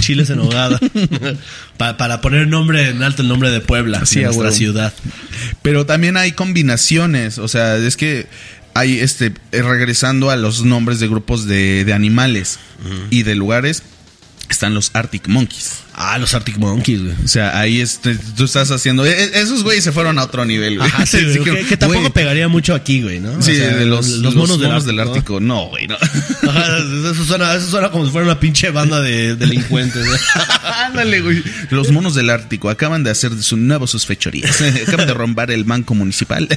Speaker 1: Chiles en Hogada. Pa- para poner nombre en alto el nombre de Puebla,
Speaker 2: Sí,
Speaker 1: de nuestra ciudad.
Speaker 2: Pero también hay combinaciones, o sea, es que hay este eh, regresando a los nombres de grupos de, de animales y de lugares están los Arctic Monkeys.
Speaker 1: Ah, los Arctic Monkeys, güey.
Speaker 2: O sea, ahí este, tú estás haciendo. eh, eh, esos güeyes se fueron a otro nivel, güey.
Speaker 1: Ajá, sí, güey, que, que tampoco
Speaker 2: güey,
Speaker 1: pegaría mucho aquí, güey, ¿no? O
Speaker 2: Sí,
Speaker 1: sea,
Speaker 2: de los, los monos, del,
Speaker 1: ¿no?
Speaker 2: Ártico. No, güey, no.
Speaker 1: Ajá, eso, suena, eso suena como si fuera una pinche banda de delincuentes.
Speaker 2: Ándale, güey. Los monos del Ártico acaban de hacer su nuevo sus fechorías. acaban de romper el banco municipal.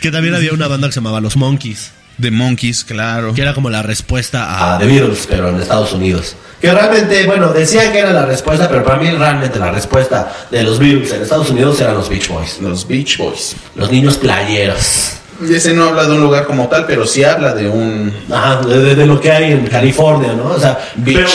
Speaker 1: que también había una banda que se llamaba Los Monkeys,
Speaker 2: De Monkeys, claro.
Speaker 1: que era como la respuesta a...
Speaker 4: The Beatles, pero en Estados Unidos. Que realmente, bueno, decían que era la respuesta, pero para mí realmente la respuesta de los Beatles en Estados Unidos eran los Beach Boys.
Speaker 2: Los Beach Boys.
Speaker 4: Los niños playeros.
Speaker 2: Y ese no habla de un lugar como tal, pero sí habla de un.
Speaker 4: Ajá, de, de- de lo que hay en California, ¿no? O sea,
Speaker 2: Beach.
Speaker 4: pero-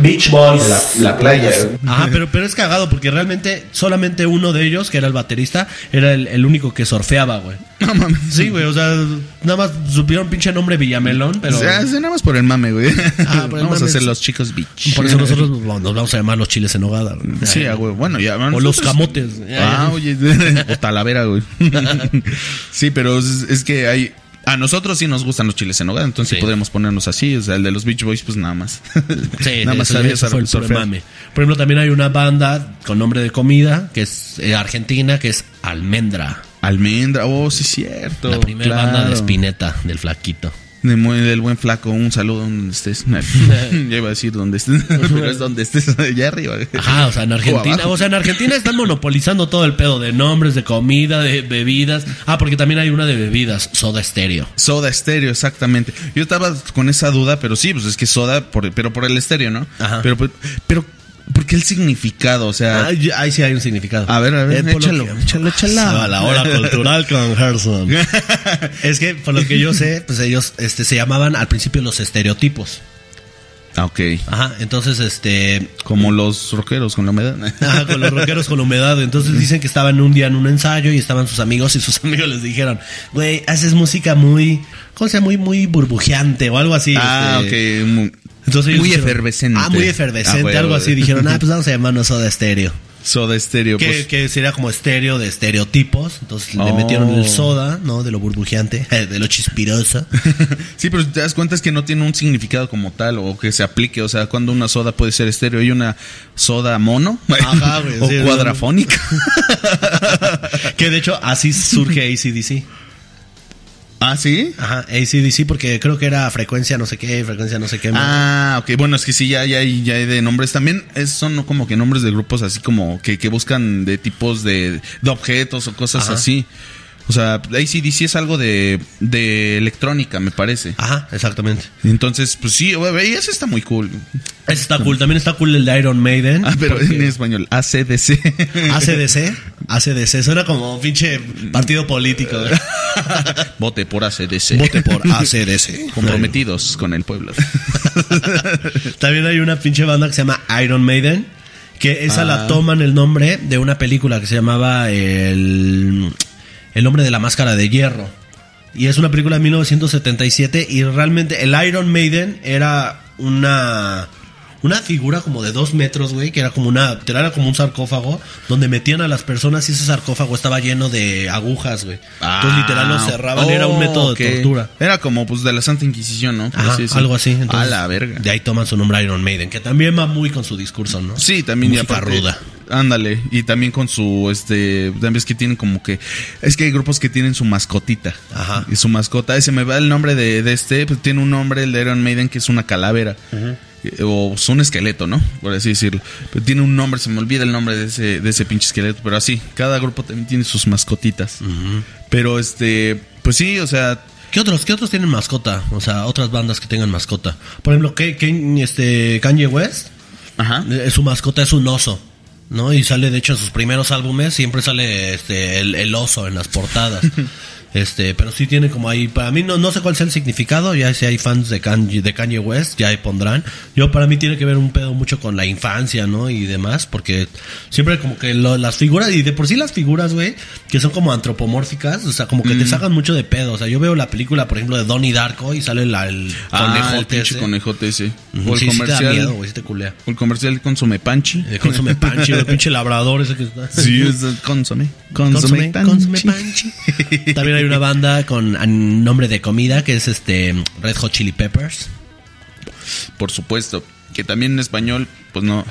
Speaker 4: Beach Boys.
Speaker 2: La, la playa.
Speaker 1: Ajá, pero, pero es cagado porque realmente solamente uno de ellos, que era el baterista, era el, el único que surfeaba, güey.
Speaker 2: No mames.
Speaker 1: Sí, güey, o sea, nada más supieron pinche nombre Villamelón, pero
Speaker 2: O sea, nada más por el mame, güey.
Speaker 1: Ah, por el
Speaker 2: Vamos
Speaker 1: mame.
Speaker 2: a hacer los chicos Beach.
Speaker 1: por eso nosotros nos vamos a llamar los chiles en hogada, güey.
Speaker 2: Sí, ah, güey. Bueno, ya.
Speaker 1: O los camotes.
Speaker 2: Ah, oye. o Talavera, güey. sí, pero es, es que hay. A nosotros sí nos gustan los chiles en hogar, entonces
Speaker 1: Sí.
Speaker 2: podemos ponernos así. O sea, el de los Beach Boys, pues nada más.
Speaker 1: Sí,
Speaker 2: nada más sabía.
Speaker 1: Por ejemplo, también hay una banda con nombre de comida que es eh, argentina, que es Almendra.
Speaker 2: Almendra, oh, sí, cierto.
Speaker 1: La primera
Speaker 2: claro.
Speaker 1: banda de Spinetta, del flaquito.
Speaker 2: Del buen flaco, un saludo donde estés. ya iba a decir donde estés, pero es donde estés, allá arriba.
Speaker 1: Ajá, o sea, en Argentina, o sea, en Argentina están monopolizando todo el pedo de nombres, de comida, de bebidas. Ah, porque también hay una de bebidas, Soda Stereo.
Speaker 2: Soda estéreo, exactamente. Yo estaba con esa duda, pero sí, pues es que soda, por, pero por el estéreo, ¿no?
Speaker 1: Ajá.
Speaker 2: Pero, pero, pero, ¿por qué el significado? O sea,
Speaker 1: Ah, ahí sí hay un significado.
Speaker 2: A ver, a ver,
Speaker 1: Eh,
Speaker 2: échalo,
Speaker 1: que-
Speaker 2: échalo, échalo.
Speaker 1: A la hora cultural con Gerson. es que, por lo que yo sé, pues ellos este, se llamaban al principio los estereotipos.
Speaker 2: Ah, ok.
Speaker 1: Ajá, entonces, este...
Speaker 2: Como los rockeros con la humedad.
Speaker 1: Ajá, con los rockeros con la humedad. Entonces dicen que estaban un día en un ensayo y estaban sus amigos y sus amigos les dijeron, güey, haces música muy, ¿cómo se llama? Muy, muy burbujeante o algo así.
Speaker 2: ah,
Speaker 1: este.
Speaker 2: ok. Muy,
Speaker 1: Entonces
Speaker 2: muy
Speaker 1: dijeron,
Speaker 2: efervescente.
Speaker 1: Ah, muy efervescente,
Speaker 2: Ah,
Speaker 1: algo así. Dijeron, ah, pues vamos a llamarnos Soda Estéreo.
Speaker 2: Soda estéreo.
Speaker 1: Que,
Speaker 2: Pues,
Speaker 1: que sería como estéreo de estereotipos. Entonces le
Speaker 2: Oh.
Speaker 1: metieron el soda, ¿no? De lo burbujeante, de lo chispiroso.
Speaker 2: sí, pero te das cuenta es que no tiene un significado como tal o que se aplique. O sea, cuando una soda puede ser estéreo y una soda mono
Speaker 1: Ajá,
Speaker 2: o
Speaker 1: sí,
Speaker 2: cuadrafónica.
Speaker 1: que de hecho así surge ACDC.
Speaker 2: Ah, sí.
Speaker 1: Ajá, ACDC porque creo que era frecuencia no sé qué, frecuencia no sé qué.
Speaker 2: Ah, ok, bueno, es que sí, ya, ya, hay, ya hay de nombres. También es- son como que nombres de grupos así como que, que buscan de tipos de, de objetos o cosas
Speaker 1: Ajá.
Speaker 2: así. O sea, ACDC es algo de, de electrónica, me parece.
Speaker 1: Ajá, exactamente.
Speaker 2: Entonces, pues sí, y ese está muy cool.
Speaker 1: Ese está cool. También está cool el de Iron Maiden.
Speaker 2: Ah, pero
Speaker 1: porque-
Speaker 2: en español, ACDC.
Speaker 1: ACDC. ACDC. Suena como pinche partido político. güey.
Speaker 2: Vote por ACDC.
Speaker 1: Vote por ACDC.
Speaker 2: Comprometidos con el pueblo.
Speaker 1: También hay una pinche banda que se llama Iron Maiden. Que esa la
Speaker 2: Ah.
Speaker 1: toman el nombre de una película que se llamaba El, el hombre de la máscara de hierro. Y es una película de 1977 y realmente el Iron Maiden era una... Una figura como de dos metros, güey, que era como una, era como un sarcófago, donde metían a las personas y ese sarcófago estaba lleno de agujas, güey. Entonces literal lo cerraban, era un método
Speaker 2: Ah,
Speaker 1: de tortura.
Speaker 2: Era como pues de la Santa Inquisición, ¿no?
Speaker 1: Ajá,
Speaker 2: así
Speaker 1: algo así.
Speaker 2: a
Speaker 1: entonces,
Speaker 2: la verga.
Speaker 1: De ahí toman su nombre Iron Maiden, que también va muy con su discurso, ¿no?
Speaker 2: Sí, también
Speaker 1: Música
Speaker 2: aparte-
Speaker 1: ruda.
Speaker 2: Ándale, y también con su, este, también es que tienen como que, es que hay grupos que tienen su mascotita.
Speaker 1: Ajá.
Speaker 2: Y su mascota, ese me va el nombre de, de este, pues tiene un nombre, el de Iron Maiden, que es una calavera. Eh, O es un esqueleto, ¿no? Por así decirlo. Pero tiene un nombre, se me olvida el nombre de ese, de ese pinche esqueleto. Pero así, cada grupo también tiene sus mascotitas. Pero este, pues sí, o sea,
Speaker 1: ¿Qué otros, ¿Qué otros tienen mascota? O sea, otras bandas que tengan mascota. Por ejemplo, ¿qué, qué- este, Kanye West,
Speaker 2: ajá.
Speaker 1: eh, su mascota es un oso, ¿no? Y sale, de hecho, en sus primeros álbumes siempre sale este, el, el oso en las portadas. Este, pero sí tiene como ahí, para mí no, no sé cuál sea el significado, ya si hay fans de Kanye, de Kanye West, ya ahí pondrán. Yo para mí tiene que ver un pedo mucho con la infancia, ¿no? Y demás, porque siempre como que lo- las figuras, y de por sí las figuras, güey, que son como antropomórficas, o sea, como que te sacan mucho de pedo. O sea, yo veo la película, por ejemplo, de Donnie Darko y sale la- el
Speaker 2: Ah, el
Speaker 1: conejote ese.
Speaker 2: O el
Speaker 1: sí, sí te da
Speaker 2: comercial.
Speaker 1: miedo, güey, sí te culea.
Speaker 2: o el comercial consume panchi.
Speaker 1: De Consume Panchi, el pinche labrador ese que está.
Speaker 2: Sí, es el consome. Consome,
Speaker 1: Consume,
Speaker 2: panchi.
Speaker 1: consume Panchi. También hay una banda con a nombre de comida que es este Red Hot Chili Peppers.
Speaker 2: Por supuesto. Que también en español, pues no,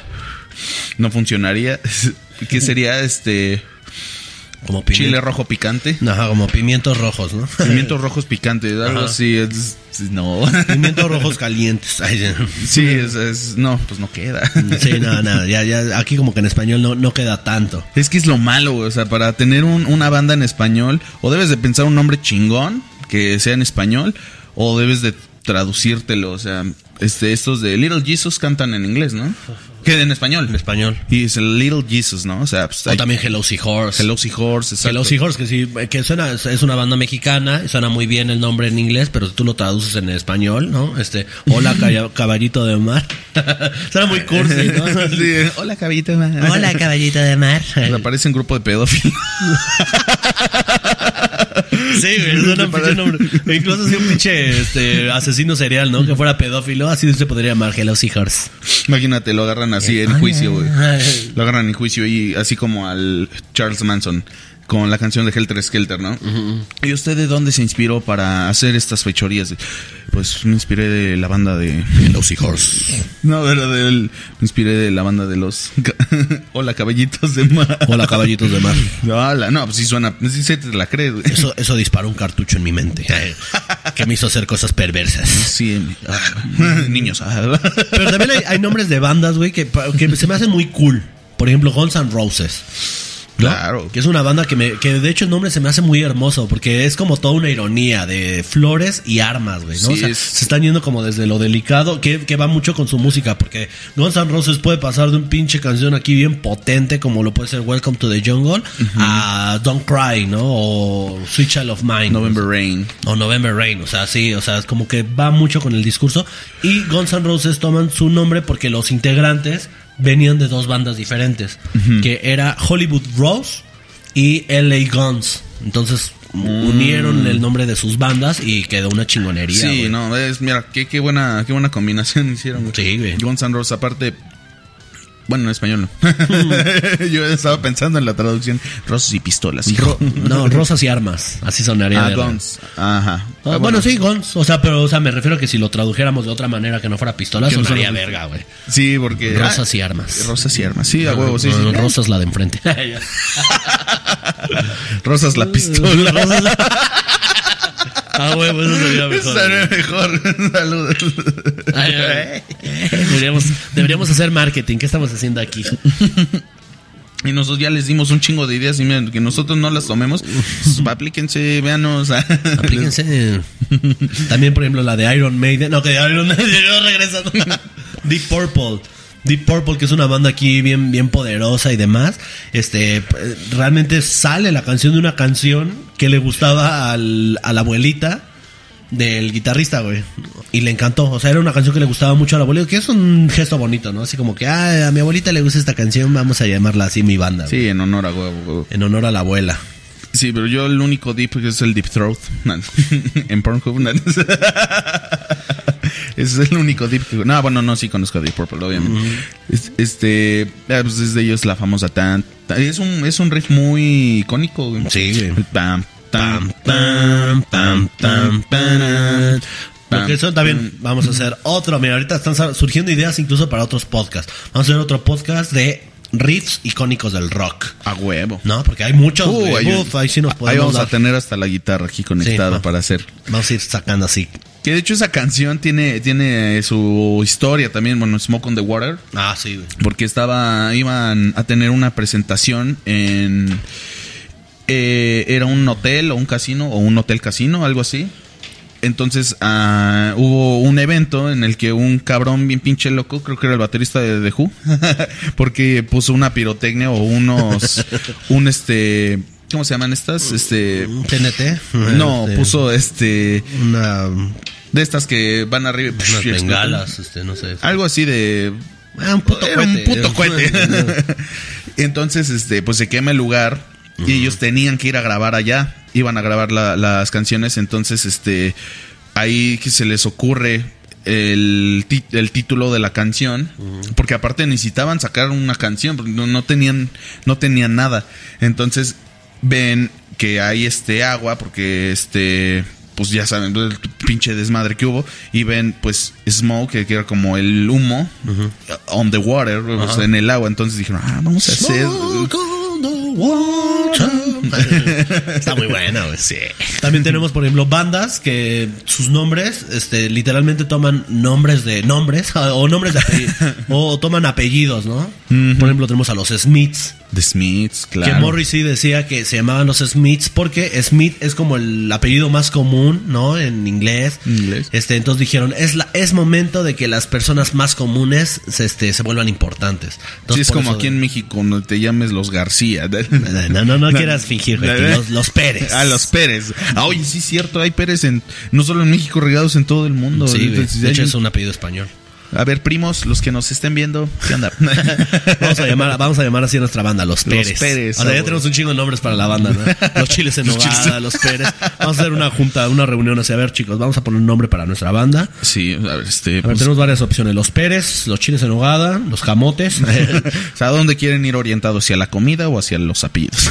Speaker 2: no funcionaría. ¿Qué sería este
Speaker 1: Como
Speaker 2: chile rojo picante?
Speaker 1: Ajá, como pimientos rojos, ¿no?
Speaker 2: Pimientos rojos picantes, algo así. es- no.
Speaker 1: Pimientos rojos calientes.
Speaker 2: Sí, es, es- no, pues no queda.
Speaker 1: sí, no, no, ya, ya, aquí como que en español no, no queda tanto.
Speaker 2: Es que es lo malo, güey. O sea, para tener un- una banda en español, o debes de pensar un nombre chingón que sea en español, o debes de traducírtelo. O sea, este, estos de Little Jesus cantan en inglés, ¿no? Que en español.
Speaker 1: En español.
Speaker 2: Y es el Little Jesus, ¿no? O sea, pues,
Speaker 1: O
Speaker 2: hay-
Speaker 1: también Hello Seahorse.
Speaker 2: Hello Seahorse, exacto.
Speaker 1: Hello Seahorse, que sí, que suena, es una banda mexicana, suena muy bien el nombre en inglés, pero si tú lo traduces en español, ¿no? Este, hola caballito de mar. suena muy cursi, ¿no?
Speaker 2: Sí, hola, caballito.
Speaker 1: Hola caballito de mar.
Speaker 2: Me parece un grupo de pedófilos.
Speaker 1: Sí, güey, suena un pinche nombre. Incluso si un pinche este, asesino serial, ¿no? Que fuera pedófilo, así se podría llamar Hello Seahorse.
Speaker 2: Imagínate, lo agarran así en juicio, güey. Lo agarran en juicio y así como al Charles Manson con la canción de Helter Skelter, ¿no? ¿Y usted de dónde se inspiró para hacer estas fechorías? Pues me inspiré de la banda de
Speaker 1: Hello Seahorse.
Speaker 2: No, pero del me inspiré de la banda de los Hola, caballitos de mar.
Speaker 1: Hola caballitos de mar.
Speaker 2: Hola, no, pues sí suena, sí se te la crees, güey.
Speaker 1: Eso, eso disparó un cartucho en mi mente. Que me hizo hacer cosas perversas.
Speaker 2: Sí, ah, niños. ah.
Speaker 1: Pero también hay, hay nombres de bandas, güey, que se me hacen muy cool. Por ejemplo, Guns N' Roses.
Speaker 2: Claro.
Speaker 1: Que es una banda que, me, que de hecho el nombre se me hace muy hermoso porque es como toda una ironía de flores y armas, güey, ¿no?
Speaker 2: Sí,
Speaker 1: o sea,
Speaker 2: es-
Speaker 1: se están yendo como desde lo delicado, que, que va mucho con su música, porque Guns N' Roses puede pasar de un pinche canción aquí bien potente como lo puede ser Welcome to the Jungle a Don't Cry, ¿no? O Sweet Child of Mine.
Speaker 2: November Rain.
Speaker 1: O November Rain, o sea, sí, o sea, es como que va mucho con el discurso. Y Guns N' Roses toman su nombre porque los integrantes venían de dos bandas diferentes, que era Hollywood Rose y LA Guns. Entonces unieron el nombre de sus bandas y quedó una chingonería.
Speaker 2: Sí, no, es, mira, qué, qué buena, qué buena combinación hicieron.
Speaker 1: Sí, güey.
Speaker 2: Guns N' Roses, aparte, bueno, en español no. Yo estaba pensando en la traducción, rosas y pistolas. hijo.
Speaker 1: No, Rosas y Armas, así sonaría.
Speaker 2: Ah,
Speaker 1: de-
Speaker 2: Guns. Ajá.
Speaker 1: Ah, bueno, sí, Guns. O sea, pero o sea, me refiero a que si lo tradujéramos de otra manera que no fuera pistola,
Speaker 2: Que no
Speaker 1: sonaría
Speaker 2: fuera-
Speaker 1: verga, güey.
Speaker 2: Sí, porque.
Speaker 1: Rosas
Speaker 2: ah,
Speaker 1: y armas.
Speaker 2: Rosas y armas. Sí, a huevo, sí, sí.
Speaker 1: Rosas la de enfrente.
Speaker 2: Rosas la pistola.
Speaker 1: Ah, huevo, eso sería mejor.
Speaker 2: Estaría mejor. Saludos.
Speaker 1: Ay, ay. Deberíamos, deberíamos hacer marketing. ¿Qué estamos haciendo aquí?
Speaker 2: Y nosotros ya les dimos un chingo de ideas y miren, que nosotros no las tomemos, pues, aplíquense, véanos.
Speaker 1: Aplíquense. También, por ejemplo, la de Iron Maiden. No, que de Iron Maiden no regresa. Deep Purple. Deep Purple, que es una banda aquí bien, bien poderosa y demás. Este, realmente sale la canción de una canción que le gustaba al, a la abuelita del guitarrista, güey. Y le encantó. O sea, era una canción que le gustaba mucho a la abuelita, que es un gesto bonito, ¿no? Así como que, ah, a mi abuelita le gusta esta canción, vamos a llamarla así mi banda. güey.
Speaker 2: Sí, en honor a huevo.
Speaker 1: En honor a la abuela.
Speaker 2: Sí, pero yo el único deep es el Deep Throat. en Pornhub. Ese es el único deep que... No, bueno, no, sí conozco a Deep Purple, obviamente. Es- Este... ah, Pues es de ellos la famosa tan... tan- Es un, es un riff muy icónico.
Speaker 1: Sí, güey.
Speaker 2: Pam,
Speaker 1: Pam,
Speaker 2: pam,
Speaker 1: pam, pam, pam. Porque eso también vamos a hacer otro. Mira, ahorita están surgiendo ideas incluso para otros podcasts. Vamos a hacer otro podcast de riffs icónicos del rock.
Speaker 2: A huevo.
Speaker 1: ¿No? Porque hay muchos.
Speaker 2: Uh, hay
Speaker 1: Uf, ahí sí nos
Speaker 2: ahí
Speaker 1: podemos
Speaker 2: vamos a tener hasta la guitarra aquí conectada
Speaker 1: Sí,
Speaker 2: para hacer.
Speaker 1: Vamos a ir sacando así.
Speaker 2: Que de hecho esa canción tiene, tiene su historia también, bueno, Smoke on the Water.
Speaker 1: Ah, sí, güey.
Speaker 2: Porque estaba, iban a tener una presentación en... eh, era un hotel o un casino o un hotel casino, algo así. Entonces ah, hubo un evento en el que un cabrón bien pinche loco, creo que era el baterista de The Who, porque puso una pirotecnia o unos, un este, ¿cómo se llaman estas? Este,
Speaker 1: TNT.
Speaker 2: no,
Speaker 1: Este,
Speaker 2: puso este,
Speaker 1: Una,
Speaker 2: de estas que van arriba.
Speaker 1: unas
Speaker 2: explotan.
Speaker 1: bengalas, este, no sé.
Speaker 2: Algo así de
Speaker 1: Ah, un puto
Speaker 2: era un
Speaker 1: cohete.
Speaker 2: puto cohete. Entonces, este, pues se quema el lugar y ellos tenían que ir a grabar allá. Iban a grabar la- las canciones. Entonces, este, ahí que se les ocurre el, el título de la canción. Porque aparte necesitaban sacar una canción. porque no, no tenían, no tenían nada. Entonces, ven que hay este agua porque este pues ya saben el pinche desmadre que hubo y ven pues smoke que era como el humo on the water o sea, en el agua entonces dijeron ah vamos a hacer
Speaker 1: Smoke on the water. Está muy buena, güey. Sí. También tenemos, por ejemplo, bandas que sus nombres, este, literalmente toman nombres de nombres o nombres de apellidos o toman apellidos, ¿no? Por ejemplo, tenemos a los Smiths.
Speaker 2: The Smiths
Speaker 1: Que
Speaker 2: claro
Speaker 1: Morrissey decía que se llamaban los Smiths porque Smith es como el apellido más común, ¿no? En inglés.
Speaker 2: Inglés.
Speaker 1: Este, entonces dijeron, es la, es momento de que las personas más comunes se, este, se vuelvan importantes.
Speaker 2: sí
Speaker 1: Entonces,
Speaker 2: es
Speaker 1: por
Speaker 2: como aquí en México no te llames los García
Speaker 1: No, no, no quieras fingir, güey, que los, los Pérez.
Speaker 2: Ah, los Pérez. Ah, oye, sí es cierto, hay Pérez en no solo en México, regados en todo el mundo.
Speaker 1: Sí.
Speaker 2: Entonces,
Speaker 1: De hecho
Speaker 2: hay
Speaker 1: es un apellido español.
Speaker 2: A ver, primos, los que nos estén viendo, ¿qué onda?
Speaker 1: Vamos a llamar, vamos a llamar así a nuestra banda, los Pérez.
Speaker 2: Pérez,
Speaker 1: O sea, ya
Speaker 2: ah,
Speaker 1: tenemos un chingo de nombres para la banda, ¿no? Los chiles en
Speaker 2: Los
Speaker 1: nogada, los Pérez. Vamos a hacer una junta, una reunión así. A ver, chicos, vamos a poner un nombre para nuestra banda.
Speaker 2: sí, a ver, este.
Speaker 1: A ver,
Speaker 2: pues,
Speaker 1: tenemos varias opciones. Los Pérez, los chiles en nogada, los camotes.
Speaker 2: o sea, ¿a dónde quieren ir orientados? ¿Hacia la comida o hacia los apellidos?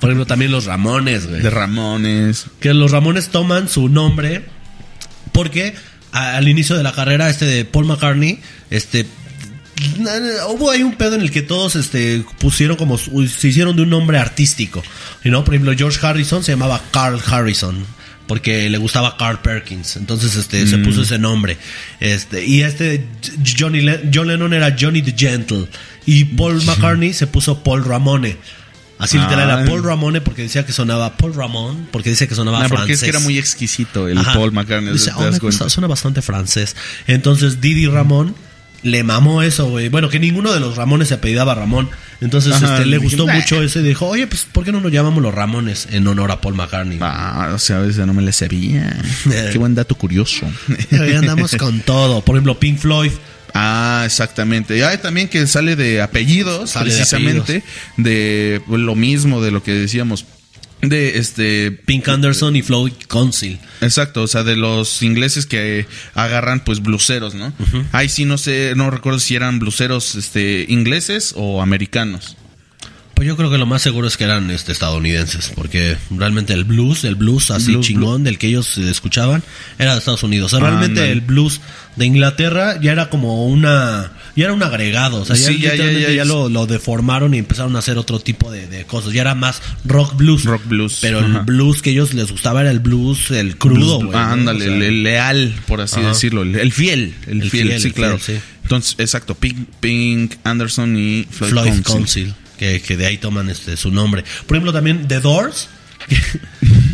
Speaker 1: Por ejemplo, también los Ramones, güey.
Speaker 2: De Ramones.
Speaker 1: Que los Ramones toman su nombre porque al inicio de la carrera este de Paul McCartney, este hubo ahí un pedo en el que todos este pusieron como se hicieron de un nombre artístico, y no, por ejemplo, George Harrison se llamaba Carl Harrison porque le gustaba Carl Perkins, entonces este se puso ese nombre. Este y este Johnny John Lennon era Johnny the Gentle. Y Paul McCartney se puso Paul Ramone. Así literal
Speaker 2: Ah.
Speaker 1: era Paul Ramone porque decía que sonaba Paul Ramón, porque decía que sonaba
Speaker 2: porque
Speaker 1: francés.
Speaker 2: es que era muy exquisito el
Speaker 1: Ajá.
Speaker 2: Paul McCartney.
Speaker 1: Dice,
Speaker 2: ¿te
Speaker 1: "Oh, me gusta, suena bastante francés. Entonces Didi Ramón le mamó eso, güey. Bueno, que ninguno de los Ramones se apellidaba Ramón. Entonces
Speaker 2: Ajá,
Speaker 1: este, le gustó mucho eso y dijo, oye, pues ¿por qué no nos llamamos los Ramones en honor a Paul McCartney?
Speaker 2: Ah, o sea, a veces no me la sabía. Qué buen dato curioso.
Speaker 1: Hoy andamos con todo. Por ejemplo, Pink Floyd.
Speaker 2: Ah, exactamente. Y hay también que sale de apellidos,
Speaker 1: Sale de
Speaker 2: precisamente, de, lo mismo de lo que decíamos. De este.
Speaker 1: Pink Anderson y Floyd Council.
Speaker 2: Exacto, o sea, de los ingleses que agarran pues bluseros, ¿no? Ahí sí no sé, no recuerdo si eran bluseros este ingleses o americanos.
Speaker 1: Pues yo creo que lo más seguro es que eran este, estadounidenses, porque realmente el blues, el blues así
Speaker 2: Blues,
Speaker 1: chingón del que ellos escuchaban, era de Estados Unidos. O sea, realmente el blues de Inglaterra ya era como una, ya era un agregado, o sea, ya,
Speaker 2: Sí, ya, ya, ya,
Speaker 1: ya lo, lo deformaron y empezaron a hacer otro tipo de, de cosas. Ya era más rock blues.
Speaker 2: Rock blues,
Speaker 1: Pero el blues que ellos les gustaba era el blues, el crudo, güey.
Speaker 2: ah,
Speaker 1: ¿no?
Speaker 2: ándale,
Speaker 1: O sea,
Speaker 2: el, el leal, por así
Speaker 1: Ajá.
Speaker 2: decirlo, el, el fiel, el,
Speaker 1: El
Speaker 2: fiel,
Speaker 1: fiel,
Speaker 2: sí,
Speaker 1: el
Speaker 2: claro.
Speaker 1: fiel, sí.
Speaker 2: Entonces, exacto, Pink, Pink Anderson y Floyd,
Speaker 1: Floyd
Speaker 2: Council.
Speaker 1: Council. Que, que de ahí toman este su nombre. Por ejemplo, también The Doors,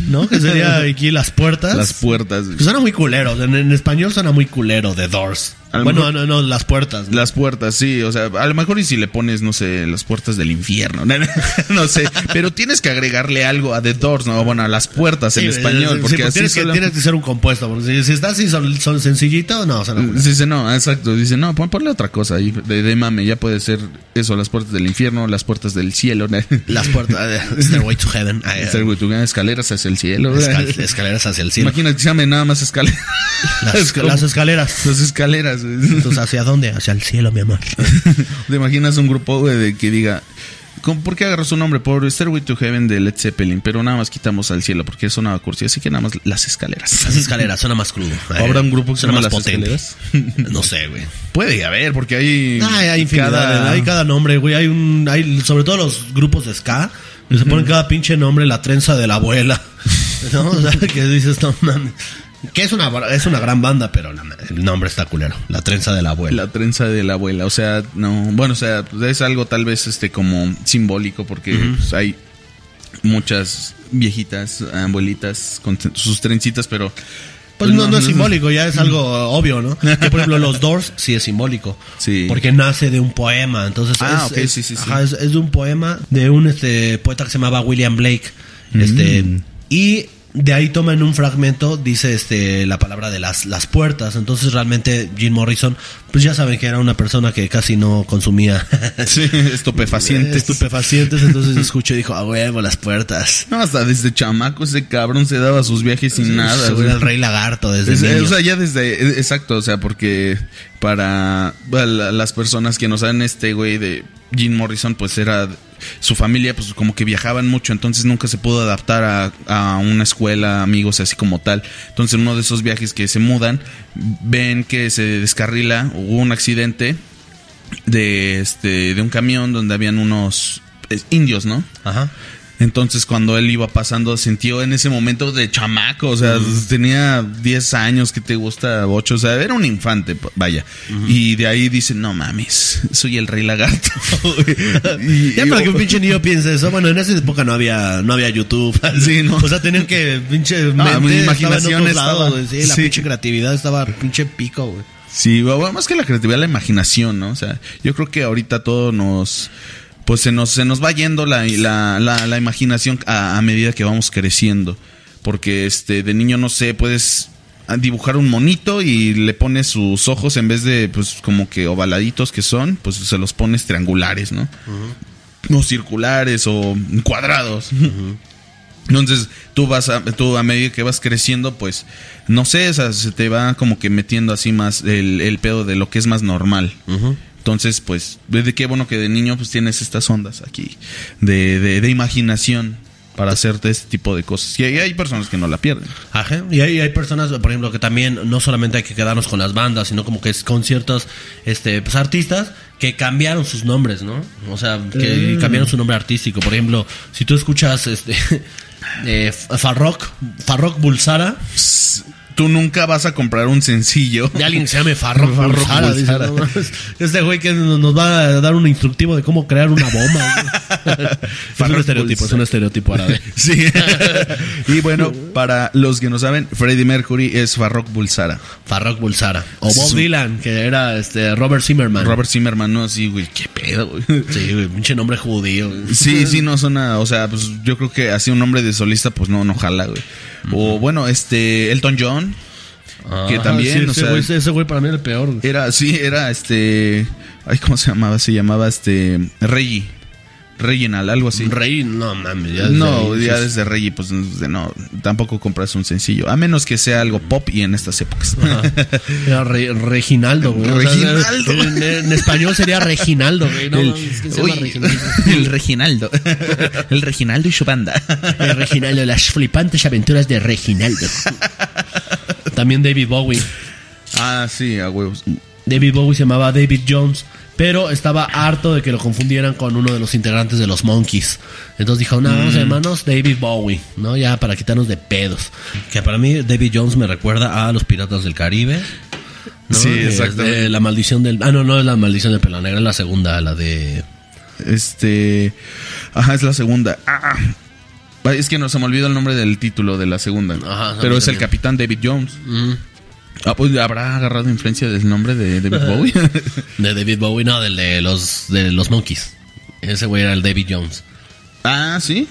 Speaker 1: ¿no? Que sería aquí las puertas.
Speaker 2: Las puertas.
Speaker 1: Que suena muy culero. En, en español suena muy culero, The Doors. Bueno,
Speaker 2: mejor-
Speaker 1: no, no, las puertas. ¿no?
Speaker 2: Las puertas, sí, o sea, a lo mejor y si le pones, no sé, las puertas del infierno, no sé, pero tienes que agregarle algo a The Doors, no, bueno, a las puertas en
Speaker 1: Sí,
Speaker 2: español,
Speaker 1: sí,
Speaker 2: porque
Speaker 1: sí,
Speaker 2: así
Speaker 1: tienes, que,
Speaker 2: solo-
Speaker 1: tienes que ser un compuesto. Porque si, si está así son, son sencillito, no, suena culero.
Speaker 2: Dice, no, exacto, dice, no, pon, ponle otra cosa ahí, de, de mame, ya puede ser eso, las puertas del infierno, las puertas del cielo, ¿no?
Speaker 1: Las puertas. eh, Stairway to Heaven. eh,
Speaker 2: Estar- tú, escaleras hacia el cielo.
Speaker 1: escal- escaleras hacia el cielo.
Speaker 2: Imagina que se llame nada más escaleras.
Speaker 1: Las, las escaleras.
Speaker 2: Las escaleras. güey.
Speaker 1: Entonces, ¿hacia dónde? Hacia el cielo, mi amor.
Speaker 2: ¿Te imaginas un grupo, güey, de que diga, ¿cómo- ¿por qué agarró su nombre? Por Stairway to Heaven de Led Zeppelin, pero nada más quitamos al cielo porque sonaba cursi, así que nada más las escaleras.
Speaker 1: Las escaleras, suena más crudo.
Speaker 2: ¿Habrá un grupo que
Speaker 1: suena más
Speaker 2: Las
Speaker 1: potente.
Speaker 2: Escaleras?
Speaker 1: No sé, güey.
Speaker 2: Puede haber, porque hay.
Speaker 1: Ah, hay infinidad.
Speaker 2: cada-
Speaker 1: Hay cada nombre, güey. Hay un, hay, sobre todo los grupos de ska, se ponen cada pinche nombre, la trenza de la abuela. ¿No? O sea, que dices, no mames. Que es una, es una gran banda, pero la- el nombre está culero. La trenza de la abuela.
Speaker 2: La trenza de la abuela, o sea, no, bueno, o sea, pues, es algo tal vez este como simbólico porque pues, hay muchas viejitas, abuelitas con sus trencitas, pero
Speaker 1: Pues no, no es simbólico, ya es algo obvio, ¿no? Que por ejemplo los Doors sí es simbólico.
Speaker 2: Sí.
Speaker 1: Porque nace de un poema. Entonces
Speaker 2: Ah,
Speaker 1: es,
Speaker 2: sí, sí, sí.
Speaker 1: ajá, es, es de un poema de un este poeta que se llamaba William Blake. Este.
Speaker 2: Mm.
Speaker 1: Y de ahí toman un fragmento, dice este la palabra de las, las puertas. Entonces realmente Jim Morrison, pues ya saben que era una persona que casi no consumía
Speaker 2: sí, estupefacientes.
Speaker 1: estupefacientes. Entonces escuchó y dijo, a huevo, las puertas.
Speaker 2: No, hasta desde chamaco ese cabrón se daba sus viajes sin nada.
Speaker 1: Era el rey lagarto desde
Speaker 2: Es-
Speaker 1: niño.
Speaker 2: o sea, ya desde, eh, exacto, o sea, porque para las personas que no saben este güey de Jim Morrison, pues era su familia, pues como que viajaban mucho, entonces nunca se pudo adaptar a, una escuela, amigos, así como tal. Entonces, en uno de esos viajes que se mudan, ven que se descarrila, hubo un accidente de este de un camión donde habían unos indios, ¿no?
Speaker 1: Ajá.
Speaker 2: Entonces cuando él iba pasando sintió en ese momento de chamaco, o sea, tenía 10 años, que te gusta 8, o sea, era un infante, vaya. Y de ahí dice, no mames, soy el rey lagarto. y,
Speaker 1: Ya para que un pinche niño piense eso. Bueno, en esa época no había, no había YouTube.
Speaker 2: Sí, ¿no?
Speaker 1: O sea, tenían que pinche
Speaker 2: Ah,
Speaker 1: mente estaba
Speaker 2: imaginación
Speaker 1: en otros lados. Sí, la
Speaker 2: sí.
Speaker 1: pinche creatividad estaba pinche pico, güey.
Speaker 2: Sí, bueno, más que la creatividad, la imaginación, ¿no? O sea, yo creo que ahorita todo nos... Pues se nos, se nos va yendo la, la, la, la imaginación a, a medida que vamos creciendo. Porque este de niño, no sé, puedes dibujar un monito y le pones sus ojos en vez de, pues, como que ovaladitos que son, pues se los pones triangulares, ¿no? O circulares o cuadrados. Entonces, tú vas a, tú a medida que vas creciendo, pues, no sé, o sea, se te va como que metiendo así más el, el pedo de lo que es más normal. Entonces, pues, desde qué bueno que de niño pues tienes estas ondas aquí de, de, de imaginación para hacerte este tipo de cosas. Y hay, hay personas que no la pierden.
Speaker 1: Ajá. Y hay, hay personas, por ejemplo, que también no solamente hay que quedarnos con las bandas, sino como que es con ciertos este, pues, artistas que cambiaron sus nombres, ¿no? O sea, que cambiaron su nombre artístico. Por ejemplo, si tú escuchas este eh, Farrokh, Farrokh Bulsara,
Speaker 2: Tú nunca vas a comprar un sencillo.
Speaker 1: de alguien que se llame Bulsara. "No mames, este güey que nos va a dar un instructivo de cómo crear una bomba. güey". es un estereotipo, es un estereotipo árabe.
Speaker 2: Sí. y bueno, para los que no saben, Freddie Mercury es Farrokh Bulsara.
Speaker 1: Farrokh Bulsara. O Bob
Speaker 2: Su-
Speaker 1: Dylan, que era este Robert Zimmerman.
Speaker 2: Robert Zimmerman, no así, güey, qué pedo, güey.
Speaker 1: Sí, güey, pinche nombre judío. güey.
Speaker 2: Sí, sí, no suena, o sea, pues yo creo que así un nombre de solista, pues no, no jala, güey. O bueno, este, Elton John, que
Speaker 1: Ajá,
Speaker 2: también,
Speaker 1: sí,
Speaker 2: o
Speaker 1: ese
Speaker 2: sea,
Speaker 1: güey- ese güey para mí era el peor. güey.
Speaker 2: era, sí, era este, ay, ¿cómo se llamaba? Se llamaba este, Reggie, Reginald, algo así.
Speaker 1: Rey, no mames. Ya desde
Speaker 2: no,
Speaker 1: ahí,
Speaker 2: ya desde Reggie, pues no, tampoco compras un sencillo, a menos que sea algo pop y en estas épocas.
Speaker 1: Era Re- Reginaldo, güey. O sea,
Speaker 2: Reginaldo.
Speaker 1: en, en español sería Reginaldo, güey. No, mames, ¿quién se llama
Speaker 2: Uy,
Speaker 1: Reginaldo?
Speaker 2: el Reginaldo. el Reginaldo y su banda.
Speaker 1: El Reginaldo, las flipantes aventuras de Reginaldo. También David Bowie.
Speaker 2: ah, sí, a huevos.
Speaker 1: David Bowie se llamaba David Jones, pero estaba harto de que lo confundieran con uno de los integrantes de los Monkeys. Entonces dijo, no, vamos a llamarnos David Bowie, ¿no? Ya para quitarnos de pedos. Que para mí David Jones me recuerda a los Piratas del Caribe. ¿no?
Speaker 2: Sí,
Speaker 1: Eh,
Speaker 2: exactamente.
Speaker 1: la maldición del... Ah, no, no es la maldición del pelo negra, es la segunda, la de...
Speaker 2: Este. Ajá, es la segunda. Ah, ah. es que no se me olvidó el nombre del título de la segunda.
Speaker 1: Ajá,
Speaker 2: pero es el capitán David Jones.
Speaker 1: Mm.
Speaker 2: Ah, pues habrá agarrado influencia del nombre de David Bowie.
Speaker 1: De David Bowie, no, del de los, de los Monkeys. Ese güey era el David Jones.
Speaker 2: ah, sí.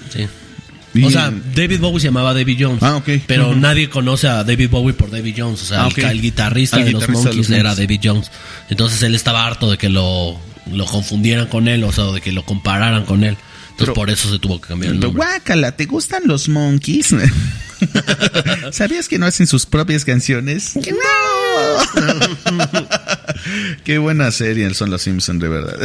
Speaker 1: O sea, David Bowie se llamaba David Jones.
Speaker 2: Ah, ok.
Speaker 1: Pero nadie conoce a David Bowie por David Jones. O sea,
Speaker 2: Ah,
Speaker 1: el guitarrista de los
Speaker 2: de
Speaker 1: Monkeys
Speaker 2: los
Speaker 1: era
Speaker 2: Monkeys.
Speaker 1: David Jones. Entonces él estaba harto de que lo, lo confundieran con él, o sea, de que lo compararan con él. Entonces
Speaker 2: Pero-
Speaker 1: por eso se tuvo que cambiar el
Speaker 2: Pero,
Speaker 1: nombre.
Speaker 2: Guácala, ¿te gustan los monkeys? ¿Sabías que no hacen sus propias canciones? ¡No! Qué buena serie son los Simpsons, de verdad.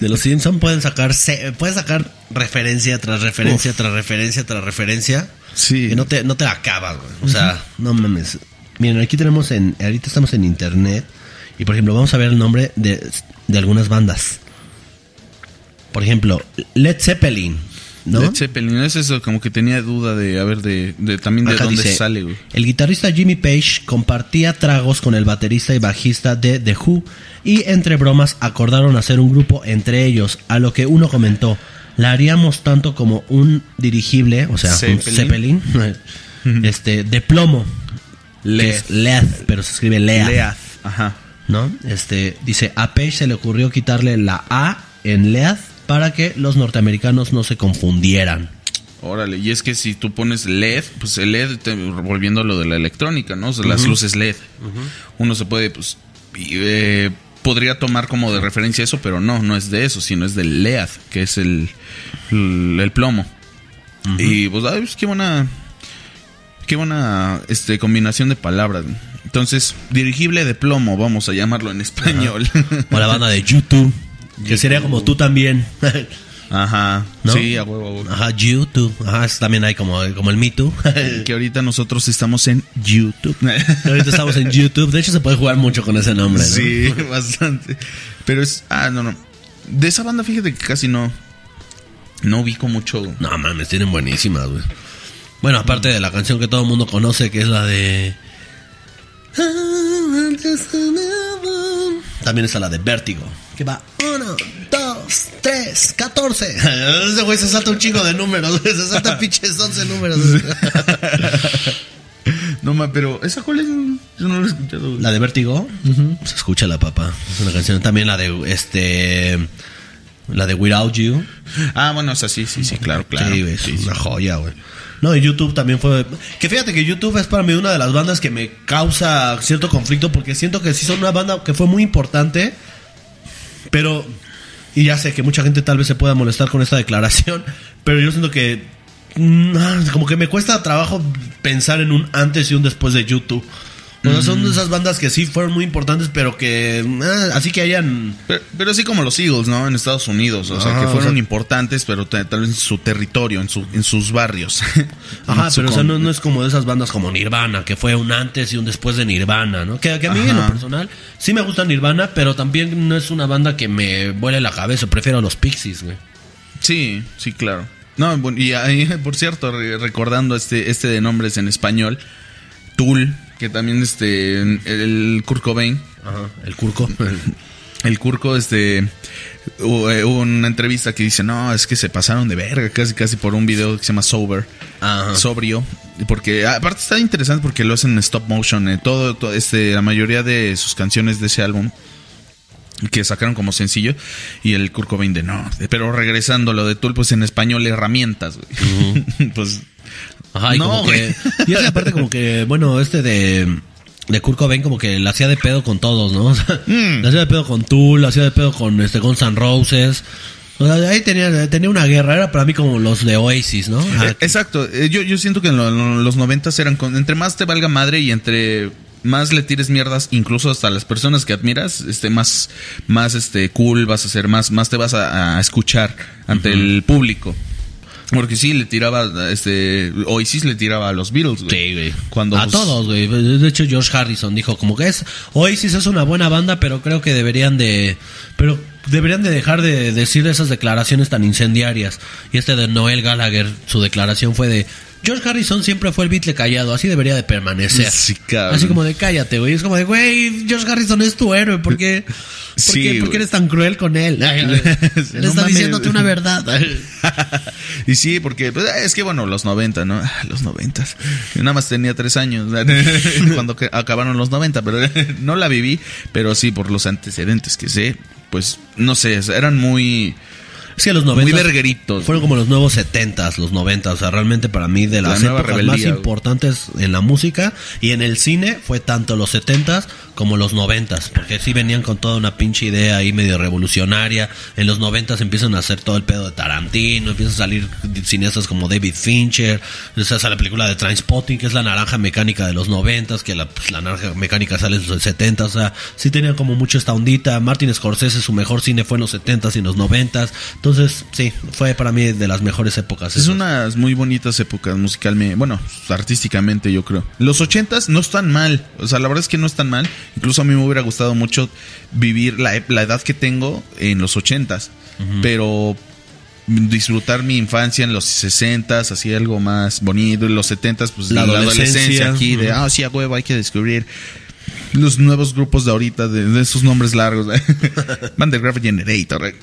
Speaker 1: De los Simpsons pueden sacar se- pueden sacar referencia tras referencia tras referencia tras referencia.
Speaker 2: Sí.
Speaker 1: Que no te, no te la acabas, güey. O sea, no mames. Miren, aquí tenemos en. Ahorita estamos en internet. Y por ejemplo, vamos a ver el nombre de, de algunas bandas. Por ejemplo, Led Zeppelin. ¿No?
Speaker 2: Led Zeppelin, es eso, como que tenía duda de, a ver, de, de también de
Speaker 1: Acá
Speaker 2: dónde
Speaker 1: dice,
Speaker 2: sale, güey.
Speaker 1: El guitarrista Jimmy Page compartía tragos con el baterista y bajista de The Who y entre bromas acordaron hacer un grupo entre ellos, a lo que uno comentó, la haríamos tanto como un dirigible, o sea, un
Speaker 2: Zeppelin.
Speaker 1: Zeppelin, este, de plomo. es Led, pero se escribe Led.
Speaker 2: Lead. Ajá.
Speaker 1: ¿no? Este, dice, a Page se le ocurrió quitarle la A en LED para que los norteamericanos no se confundieran.
Speaker 2: Órale, y es que si tú pones LED, pues el LED, te- volviendo a lo de la electrónica, ¿no? O sea, las luces LED. Uno se puede, pues, eh, podría tomar como de referencia eso, pero no, no es de eso, sino es del LED, que es el, el, el plomo. Y pues, ay, pues, qué buena, qué buena este, combinación de palabras. Entonces, dirigible de plomo, vamos a llamarlo en español.
Speaker 1: O la banda de YouTube, que sería como tú también.
Speaker 2: Ajá,
Speaker 1: ¿No?
Speaker 2: sí, a huevo, a huevo.
Speaker 1: Ajá, YouTube. Ajá, también hay como, como el Me Too.
Speaker 2: Que ahorita nosotros estamos en YouTube.
Speaker 1: Ahorita estamos en YouTube. De hecho, se puede jugar mucho con ese nombre. ¿no?
Speaker 2: Sí, bastante. Pero es. Ah, no, no. De esa banda, fíjate que casi no. No ubico mucho.
Speaker 1: No mames, tienen buenísimas, güey. Bueno, aparte de la canción que todo el mundo conoce, que es la de. También está la de Vértigo. Que va uno, dos, tres, catorce. Ese güey se salta un chingo de números, güey. Se salta pinches 11 números.
Speaker 2: No, ma, pero. ¿Esa cuál es? Yo no lo he escuchado. güey.
Speaker 1: La de Vértigo, pues escúchala, papá. Es una canción. También la de este. La de Without You.
Speaker 2: Ah, bueno, o sea, sí, sí, sí, claro, claro.
Speaker 1: Sí, es
Speaker 2: Sí, sí.
Speaker 1: una joya, güey. No, y YouTube también fue. Que fíjate que YouTube es para mí una de las bandas que me causa cierto conflicto porque siento que sí son una banda que fue muy importante, pero. Y ya sé que mucha gente tal vez se pueda molestar con esta declaración, pero yo siento que. mm, ah, Como que me cuesta trabajo pensar en un antes y un después de YouTube. O sea, son de esas bandas que sí fueron muy importantes, pero que. ah, así que hayan.
Speaker 2: Pero, pero así como los Eagles, ¿no? En Estados Unidos. O sea, que
Speaker 1: o
Speaker 2: fueron
Speaker 1: sea-
Speaker 2: importantes, pero ta- tal vez en su territorio, en, su, en sus barrios.
Speaker 1: Ajá, pero o sea, no, no es como de esas bandas como Nirvana, que fue un antes y un después de Nirvana, ¿no? Que, que a mí en lo personal sí me gusta Nirvana, pero también no es una banda que me vuele la cabeza. Prefiero a los Pixies, güey.
Speaker 2: Sí, sí, claro. No, y ahí, por cierto, re- recordando este, este de nombres en español, Tool, que también este, el Kurt Cobain,
Speaker 1: Ajá, el Curco.
Speaker 2: el Curco, este, hubo, eh, hubo una entrevista que dice, no, es que se pasaron de verga, casi, casi por un video que se llama Sober,
Speaker 1: Ajá.
Speaker 2: sobrio, porque aparte está interesante porque lo hacen en stop motion, eh, todo, todo, este, la mayoría de sus canciones de ese álbum que sacaron como sencillo y el Cobain de no, pero regresando lo de Tool pues en español herramientas, güey. pues
Speaker 1: Ajá, y
Speaker 2: No,
Speaker 1: como que. Y es que aparte, como que, bueno, este de. De Kurt Cobain como que la hacía de pedo con todos, ¿no? O sea,
Speaker 2: Mm.
Speaker 1: La hacía de pedo con Tool, la hacía de pedo con este Guns N' Roses. O sea, ahí tenía, tenía una guerra, era para mí como los de Oasis, ¿no?
Speaker 2: Eh, Exacto, eh, yo, yo siento que en lo- en los noventas eran con, entre más te valga madre y entre más le tires mierdas, incluso hasta las personas que admiras, este más, más este cool vas a ser, más, más te vas a, a escuchar ante el público. Porque sí le tiraba, este, Oasis le tiraba a los Beatles, güey.
Speaker 1: Sí, güey.
Speaker 2: Cuando,
Speaker 1: a todos, güey. De hecho, George Harrison dijo como que es Oasis es una buena banda, pero creo que deberían de pero deberían de dejar de decir esas declaraciones tan incendiarias. Y este de Noel Gallagher, su declaración fue de George Harrison siempre fue el Beatle callado, así debería de permanecer.
Speaker 2: Sí.
Speaker 1: Así como de cállate, güey. Es como de, güey, George Harrison es tu héroe, ¿por qué, por
Speaker 2: Sí,
Speaker 1: qué, por qué eres tan cruel con él? Le
Speaker 2: No
Speaker 1: está diciéndote una verdad.
Speaker 2: y sí, porque pues, es que bueno, los 90, ¿no? Ah, Los 90. Yo nada más tenía tres años cuando acabaron los 90, pero no la viví. Pero sí, por los antecedentes que sé, pues no sé, eran muy.
Speaker 1: Es que los 90
Speaker 2: Muy vergueritos.
Speaker 1: Fueron como los nuevos 70s, los 90, o sea, realmente para mí de las
Speaker 2: La
Speaker 1: épocas más importantes en la música y en el cine fue tanto los 70s como los 90s, porque sí venían con toda una pinche idea ahí medio revolucionaria. En los 90s empiezan a hacer todo el pedo de Tarantino, empiezan a salir cineastas como David Fincher, o sea, sale la película de Trainspotting, que es la naranja mecánica de los 90s, que la, pues, la naranja mecánica sale en los 70s, o sea, sí tenían como mucho esta ondita. Martin Scorsese, su mejor cine fue en los 70s y en los 90s. Entonces, sí, fue para mí de las mejores épocas.
Speaker 2: Es
Speaker 1: esas.
Speaker 2: unas muy bonitas épocas musicalmente, bueno, artísticamente yo creo. Los ochentas no están mal, o sea, la verdad es que no están mal. Incluso a mí me hubiera gustado mucho vivir la, la edad que tengo en los ochentas, pero disfrutar mi infancia en los sesentas, así algo más bonito, en los setentas, pues
Speaker 1: La
Speaker 2: la,
Speaker 1: adolescencia.
Speaker 2: adolescencia aquí de, ah, sí, a huevo, hay que descubrir los nuevos grupos de ahorita, de, de esos nombres largos, Vandergraaf Generator, eh.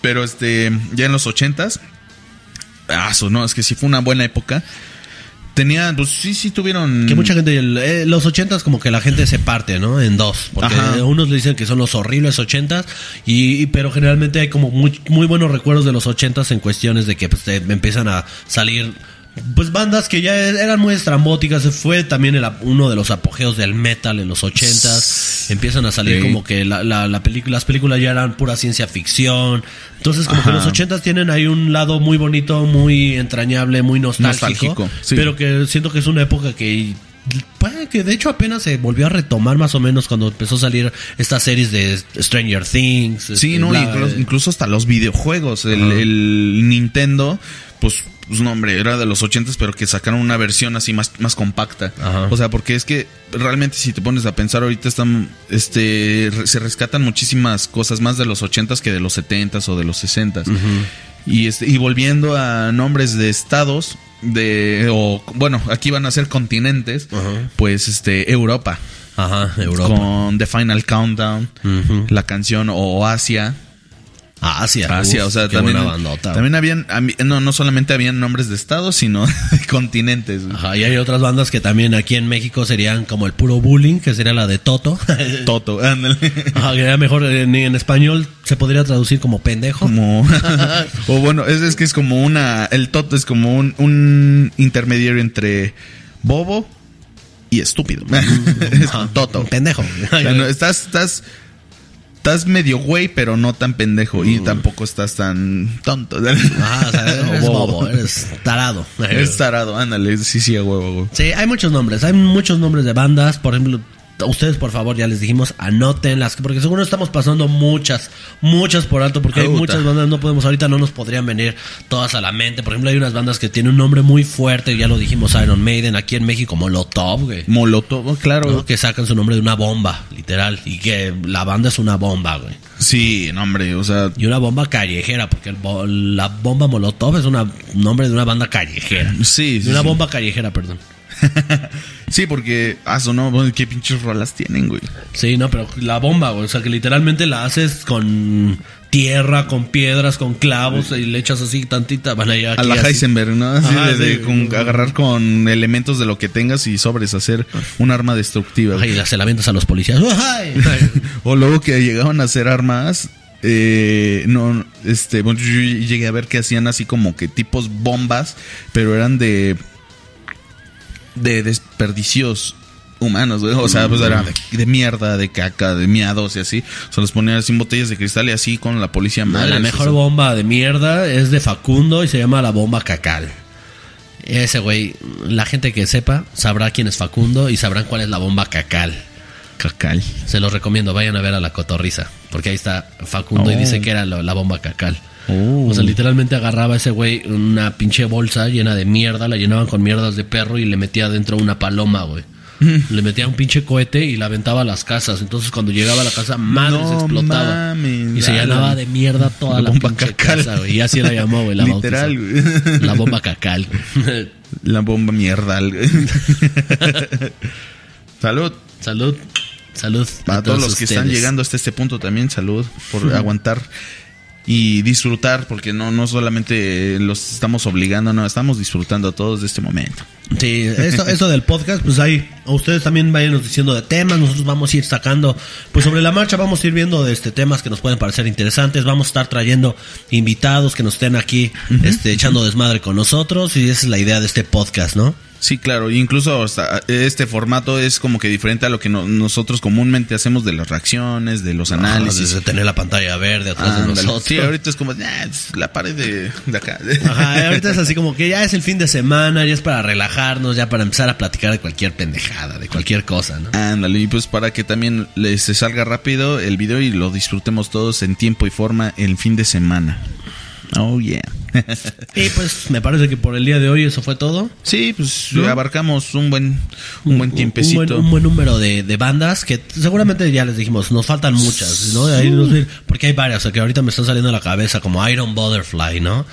Speaker 2: Pero este, ya en los ochentas, Ah, su, no, es que sí fue una buena época. Tenían, pues sí, sí tuvieron.
Speaker 1: Que mucha gente, eh, los ochentas como que la gente se parte, ¿no? En dos. Porque
Speaker 2: Ajá.
Speaker 1: unos le dicen que son los horribles ochentas, y, y- pero generalmente hay como muy, muy buenos recuerdos de los ochentas en cuestiones de que pues, te- empiezan a salir pues bandas que ya eran muy estrambóticas. Fue también el- uno de los apogeos del metal en los ochentas. Empiezan a salir
Speaker 2: Sí.
Speaker 1: como que la, la, la las películas ya eran pura ciencia ficción. Entonces como que los ochentas tienen ahí un lado muy bonito, muy entrañable, muy nostálgico.
Speaker 2: Nostálgico, sí.
Speaker 1: Pero que siento que es una época que que de hecho apenas se volvió a retomar más o menos cuando empezó a salir estas series de Stranger Things.
Speaker 2: Sí,
Speaker 1: este,
Speaker 2: no,
Speaker 1: bla,
Speaker 2: incluso, incluso hasta los videojuegos. El Nintendo, pues, pues no, hombre, era de los ochentas, pero que sacaron una versión así más, más compacta.
Speaker 1: Ajá.
Speaker 2: O sea, porque es que realmente si te pones a pensar ahorita están, este, se rescatan muchísimas cosas más de los ochentas que de los setentas o de los sesentas. Y, este, y volviendo a nombres de estados, de, o bueno, aquí van a ser continentes,
Speaker 1: Ajá.
Speaker 2: pues este, Europa.
Speaker 1: Ajá, Europa.
Speaker 2: Con The Final Countdown,
Speaker 1: Ujú.
Speaker 2: la canción o Asia.
Speaker 1: Ah, Asia. Uf,
Speaker 2: o sea, también,
Speaker 1: bandota.
Speaker 2: también habían, no, no solamente habían nombres de estados, sino de continentes. güey.
Speaker 1: Ajá, y hay otras bandas que también aquí en México serían como el puro bullying, que sería la de Toto.
Speaker 2: Toto, ándale.
Speaker 1: Ajá, que era mejor en, en español se podría traducir como pendejo.
Speaker 2: Como, o bueno, es, es que es como una, el Toto es como un, un intermediario entre bobo y estúpido. es Toto.
Speaker 1: Pendejo.
Speaker 2: O sea, no, estás, estás, estás medio güey, pero no tan pendejo y tampoco estás tan tonto.
Speaker 1: Ajá, o sea, eres bobo, eres tarado.
Speaker 2: Es tarado, ándale, sí, sí, a huevo, güey.
Speaker 1: Sí, hay muchos nombres. Hay muchos nombres de bandas. Por ejemplo, ustedes, por favor, ya les dijimos, anótenlas. Porque seguro estamos pasando muchas, muchas por alto. Porque hay muchas bandas, no podemos, ahorita no nos podrían venir todas a la mente. Por ejemplo, hay unas bandas que tienen un nombre muy fuerte. Ya lo dijimos, Iron Maiden, aquí en México, Molotov, güey.
Speaker 2: Molotov, claro.
Speaker 1: ¿no? Que sacan su nombre de una bomba, literal. Y que la banda es una bomba, güey.
Speaker 2: Sí, no, hombre, o sea,
Speaker 1: Y una bomba callejera, porque el bo- la bomba Molotov es un nombre de una banda callejera.
Speaker 2: sí, sí.
Speaker 1: De una
Speaker 2: sí.
Speaker 1: bomba callejera, perdón.
Speaker 2: Sí, porque, ah, no, qué pinches rolas tienen, güey.
Speaker 1: Sí, no, pero la bomba, güey. O sea, que literalmente la haces con tierra, con piedras, con clavos y le echas así tantita. Van allá
Speaker 2: A la Heisenberg, ¿no? Así
Speaker 1: Ajá,
Speaker 2: de, de
Speaker 1: sí.
Speaker 2: con- agarrar con elementos de lo que tengas y sobres hacer un arma destructiva.
Speaker 1: Y se la a los policías. ¡Ay!
Speaker 2: O luego que llegaban a hacer armas, eh, no, este, bueno, yo llegué a ver que hacían así como que tipos bombas, pero eran de, de desperdicios humanos, güey. O sea, pues era de, de mierda, de caca, de miados y así. Se los ponían así en botellas de cristal y así con la policía madre.
Speaker 1: la mejor bomba de mierda es de Facundo y se llama la bomba cacal. Ese güey, la gente que sepa sabrá quién es Facundo y sabrán cuál es la bomba cacal.
Speaker 2: Cacal.
Speaker 1: Se los recomiendo, vayan a ver a la cotorriza. Porque ahí está Facundo y
Speaker 2: Oh.
Speaker 1: dice que era la, la bomba cacal.
Speaker 2: Oh.
Speaker 1: O sea, literalmente agarraba ese güey una pinche bolsa llena de mierda, la llenaban con mierdas de perro y le metía dentro una paloma, güey. Le metía un pinche cohete y la aventaba a las casas. Entonces, cuando llegaba a la casa, madre se explotaba.
Speaker 2: mames,
Speaker 1: y se llenaba de mierda toda
Speaker 2: la
Speaker 1: la,
Speaker 2: bomba
Speaker 1: pinche
Speaker 2: cacal.
Speaker 1: casa, güey. Y así la llamó, güey. La
Speaker 2: Literal, güey.
Speaker 1: La bomba cacal.
Speaker 2: La bomba mierda. salud.
Speaker 1: Salud. Salud.
Speaker 2: Para
Speaker 1: a
Speaker 2: todos los que están llegando hasta este punto también, salud por aguantar y disfrutar, porque no, no solamente los estamos obligando, no, estamos disfrutando todos de este momento.
Speaker 1: Sí, esto, esto del podcast, pues ahí, ustedes también vayan diciendo de temas, nosotros vamos a ir sacando, pues sobre la marcha vamos a ir viendo de este temas que nos pueden parecer interesantes, vamos a estar trayendo invitados que nos estén aquí, este, echando desmadre con nosotros, y esa es la idea de este podcast, ¿no?
Speaker 2: Sí, claro, incluso hasta este formato es como que diferente a lo que no- nosotros comúnmente hacemos de las reacciones, de los análisis.
Speaker 1: de tener la pantalla verde atrás de
Speaker 2: Ándale.
Speaker 1: nosotros.
Speaker 2: Sí, ahorita es como "Nah, es la pared de, de acá.
Speaker 1: Ajá, ahorita es así como que ya es el fin de semana, ya es para relajarnos, ya para empezar a platicar de cualquier pendejada, de cualquier cosa, ¿no?
Speaker 2: Ándale, y pues para que también les salga rápido el video y lo disfrutemos todos en tiempo y forma el fin de semana. Oh, yeah.
Speaker 1: Y pues me parece que por el día de hoy eso fue todo.
Speaker 2: sí, pues
Speaker 1: ¿No?
Speaker 2: abarcamos un buen, un buen tiempecito.
Speaker 1: Un buen, un buen número de, de bandas que seguramente ya les dijimos, nos faltan muchas, ¿no? Ahí nos porque hay varias, o sea, que ahorita me están saliendo a la cabeza, como Iron Butterfly, ¿no?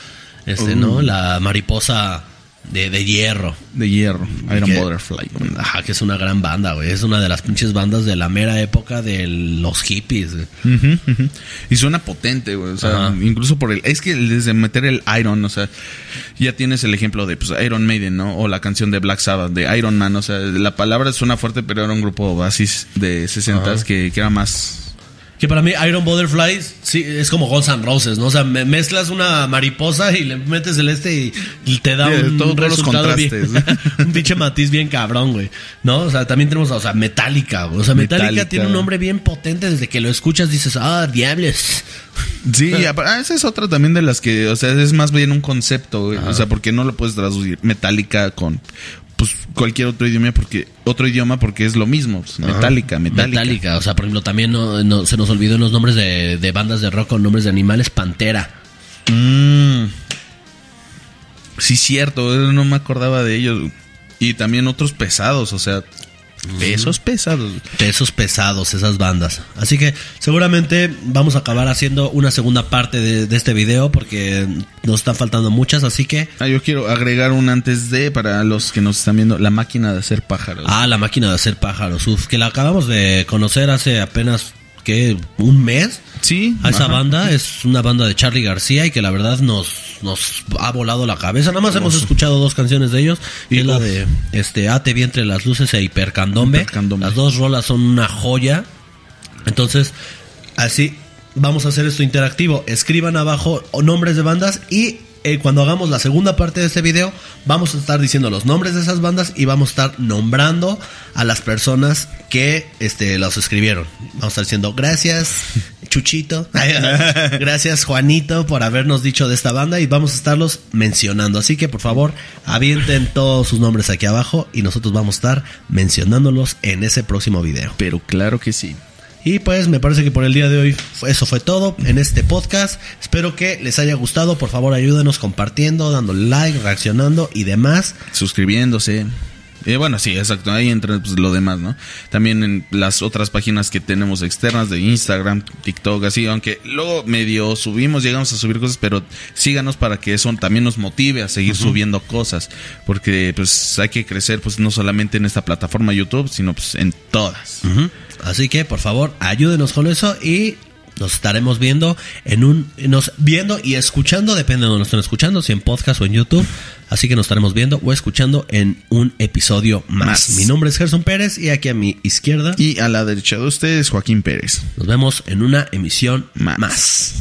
Speaker 1: Este, ¿no? La mariposa de, de hierro.
Speaker 2: De hierro, Iron
Speaker 1: Que-
Speaker 2: Butterfly.
Speaker 1: Ajá, que es una gran banda, güey. Es una de las pinches bandas de la mera época de los hippies. güey.
Speaker 2: Y suena potente, güey. O sea, incluso por el. Es que desde meter el Iron, o sea, ya tienes el ejemplo de pues, Iron Maiden, ¿no? O la canción de Black Sabbath, de Iron Man. O sea, la palabra suena fuerte, pero era un grupo basis de 60
Speaker 1: Ajá.
Speaker 2: que, que era más.
Speaker 1: Que para mí Iron Butterfly sí, es como Guns N' Roses, ¿no? O sea, me- mezclas una mariposa y le metes el este y, y te da
Speaker 2: Sí,
Speaker 1: un,
Speaker 2: todo-
Speaker 1: un
Speaker 2: todos los
Speaker 1: bien,
Speaker 2: contrastes.
Speaker 1: un pinche matiz bien cabrón, güey. ¿No? O sea, también tenemos, o sea, Metallica, güey. O sea, Metallica,
Speaker 2: Metallica.
Speaker 1: tiene un nombre bien potente desde que lo escuchas dices, ah, diables.
Speaker 2: Sí, ah, esa es otra también de las que, o sea, es más bien un concepto, güey. O sea, porque no lo puedes traducir metálica con pues cualquier otro idioma porque otro idioma porque es lo mismo, pues, metálica, metálica.
Speaker 1: O sea, por ejemplo, también no, no- se nos olvidó en los nombres de, de bandas de rock con nombres de animales, Pantera.
Speaker 2: Mm. Sí, cierto, eh, no me acordaba de ellos. Y también otros pesados, o sea, pesos pesados.
Speaker 1: Pesos pesados, esas bandas. Así que seguramente vamos a acabar haciendo una segunda parte de, de este video porque nos están faltando muchas, así que...
Speaker 2: Ah, yo quiero agregar un antes de para los que nos están viendo, la máquina de hacer pájaros.
Speaker 1: Ah, la máquina de hacer pájaros, uf, que la acabamos de conocer hace apenas, ¿qué? ¿Un mes?
Speaker 2: sí,
Speaker 1: A esa
Speaker 2: ajá.
Speaker 1: banda es una banda de Charlie García y que la verdad nos, nos ha volado la cabeza. Nada más hemos escuchado dos canciones de ellos. Y
Speaker 2: Y
Speaker 1: es la de este Ate entre las luces e Hipercandombe.
Speaker 2: Hipercandombe.
Speaker 1: Las dos rolas son una joya. Entonces, así vamos a hacer esto interactivo. Escriban abajo nombres de bandas y eh, cuando hagamos la segunda parte de este video, vamos a estar diciendo los nombres de esas bandas y vamos a estar nombrando a las personas que este, los escribieron. Vamos a estar diciendo gracias, Chuchito. gracias, Juanito, por habernos dicho de esta banda y vamos a estarlos mencionando. Así que por favor, avienten todos sus nombres aquí abajo y nosotros vamos a estar mencionándolos en ese próximo video.
Speaker 2: Pero claro que sí.
Speaker 1: Y pues me parece que por el día de hoy eso fue todo en este podcast. Espero que les haya gustado. Por favor ayúdenos compartiendo, dándole like, reaccionando y demás.
Speaker 2: suscribiéndose. Eh, bueno, sí, exacto. Ahí entra pues, lo demás, ¿no? También en las otras páginas que tenemos externas de Instagram, TikTok, así. Aunque luego medio subimos, llegamos a subir cosas, pero síganos para que eso también nos motive a seguir subiendo cosas. Porque pues hay que crecer, pues no solamente en esta plataforma YouTube, sino pues en todas.
Speaker 1: Así que por favor ayúdenos con eso y nos estaremos viendo en un nos viendo y escuchando, depende de donde nos estén escuchando, si en podcast o en YouTube. Así que nos estaremos viendo o escuchando en un episodio más.
Speaker 2: Más.
Speaker 1: Mi nombre es Gerson Pérez y aquí a mi izquierda
Speaker 2: Y a la derecha de ustedes, Joaquín Pérez.
Speaker 1: nos vemos en una emisión
Speaker 2: Más.
Speaker 1: más.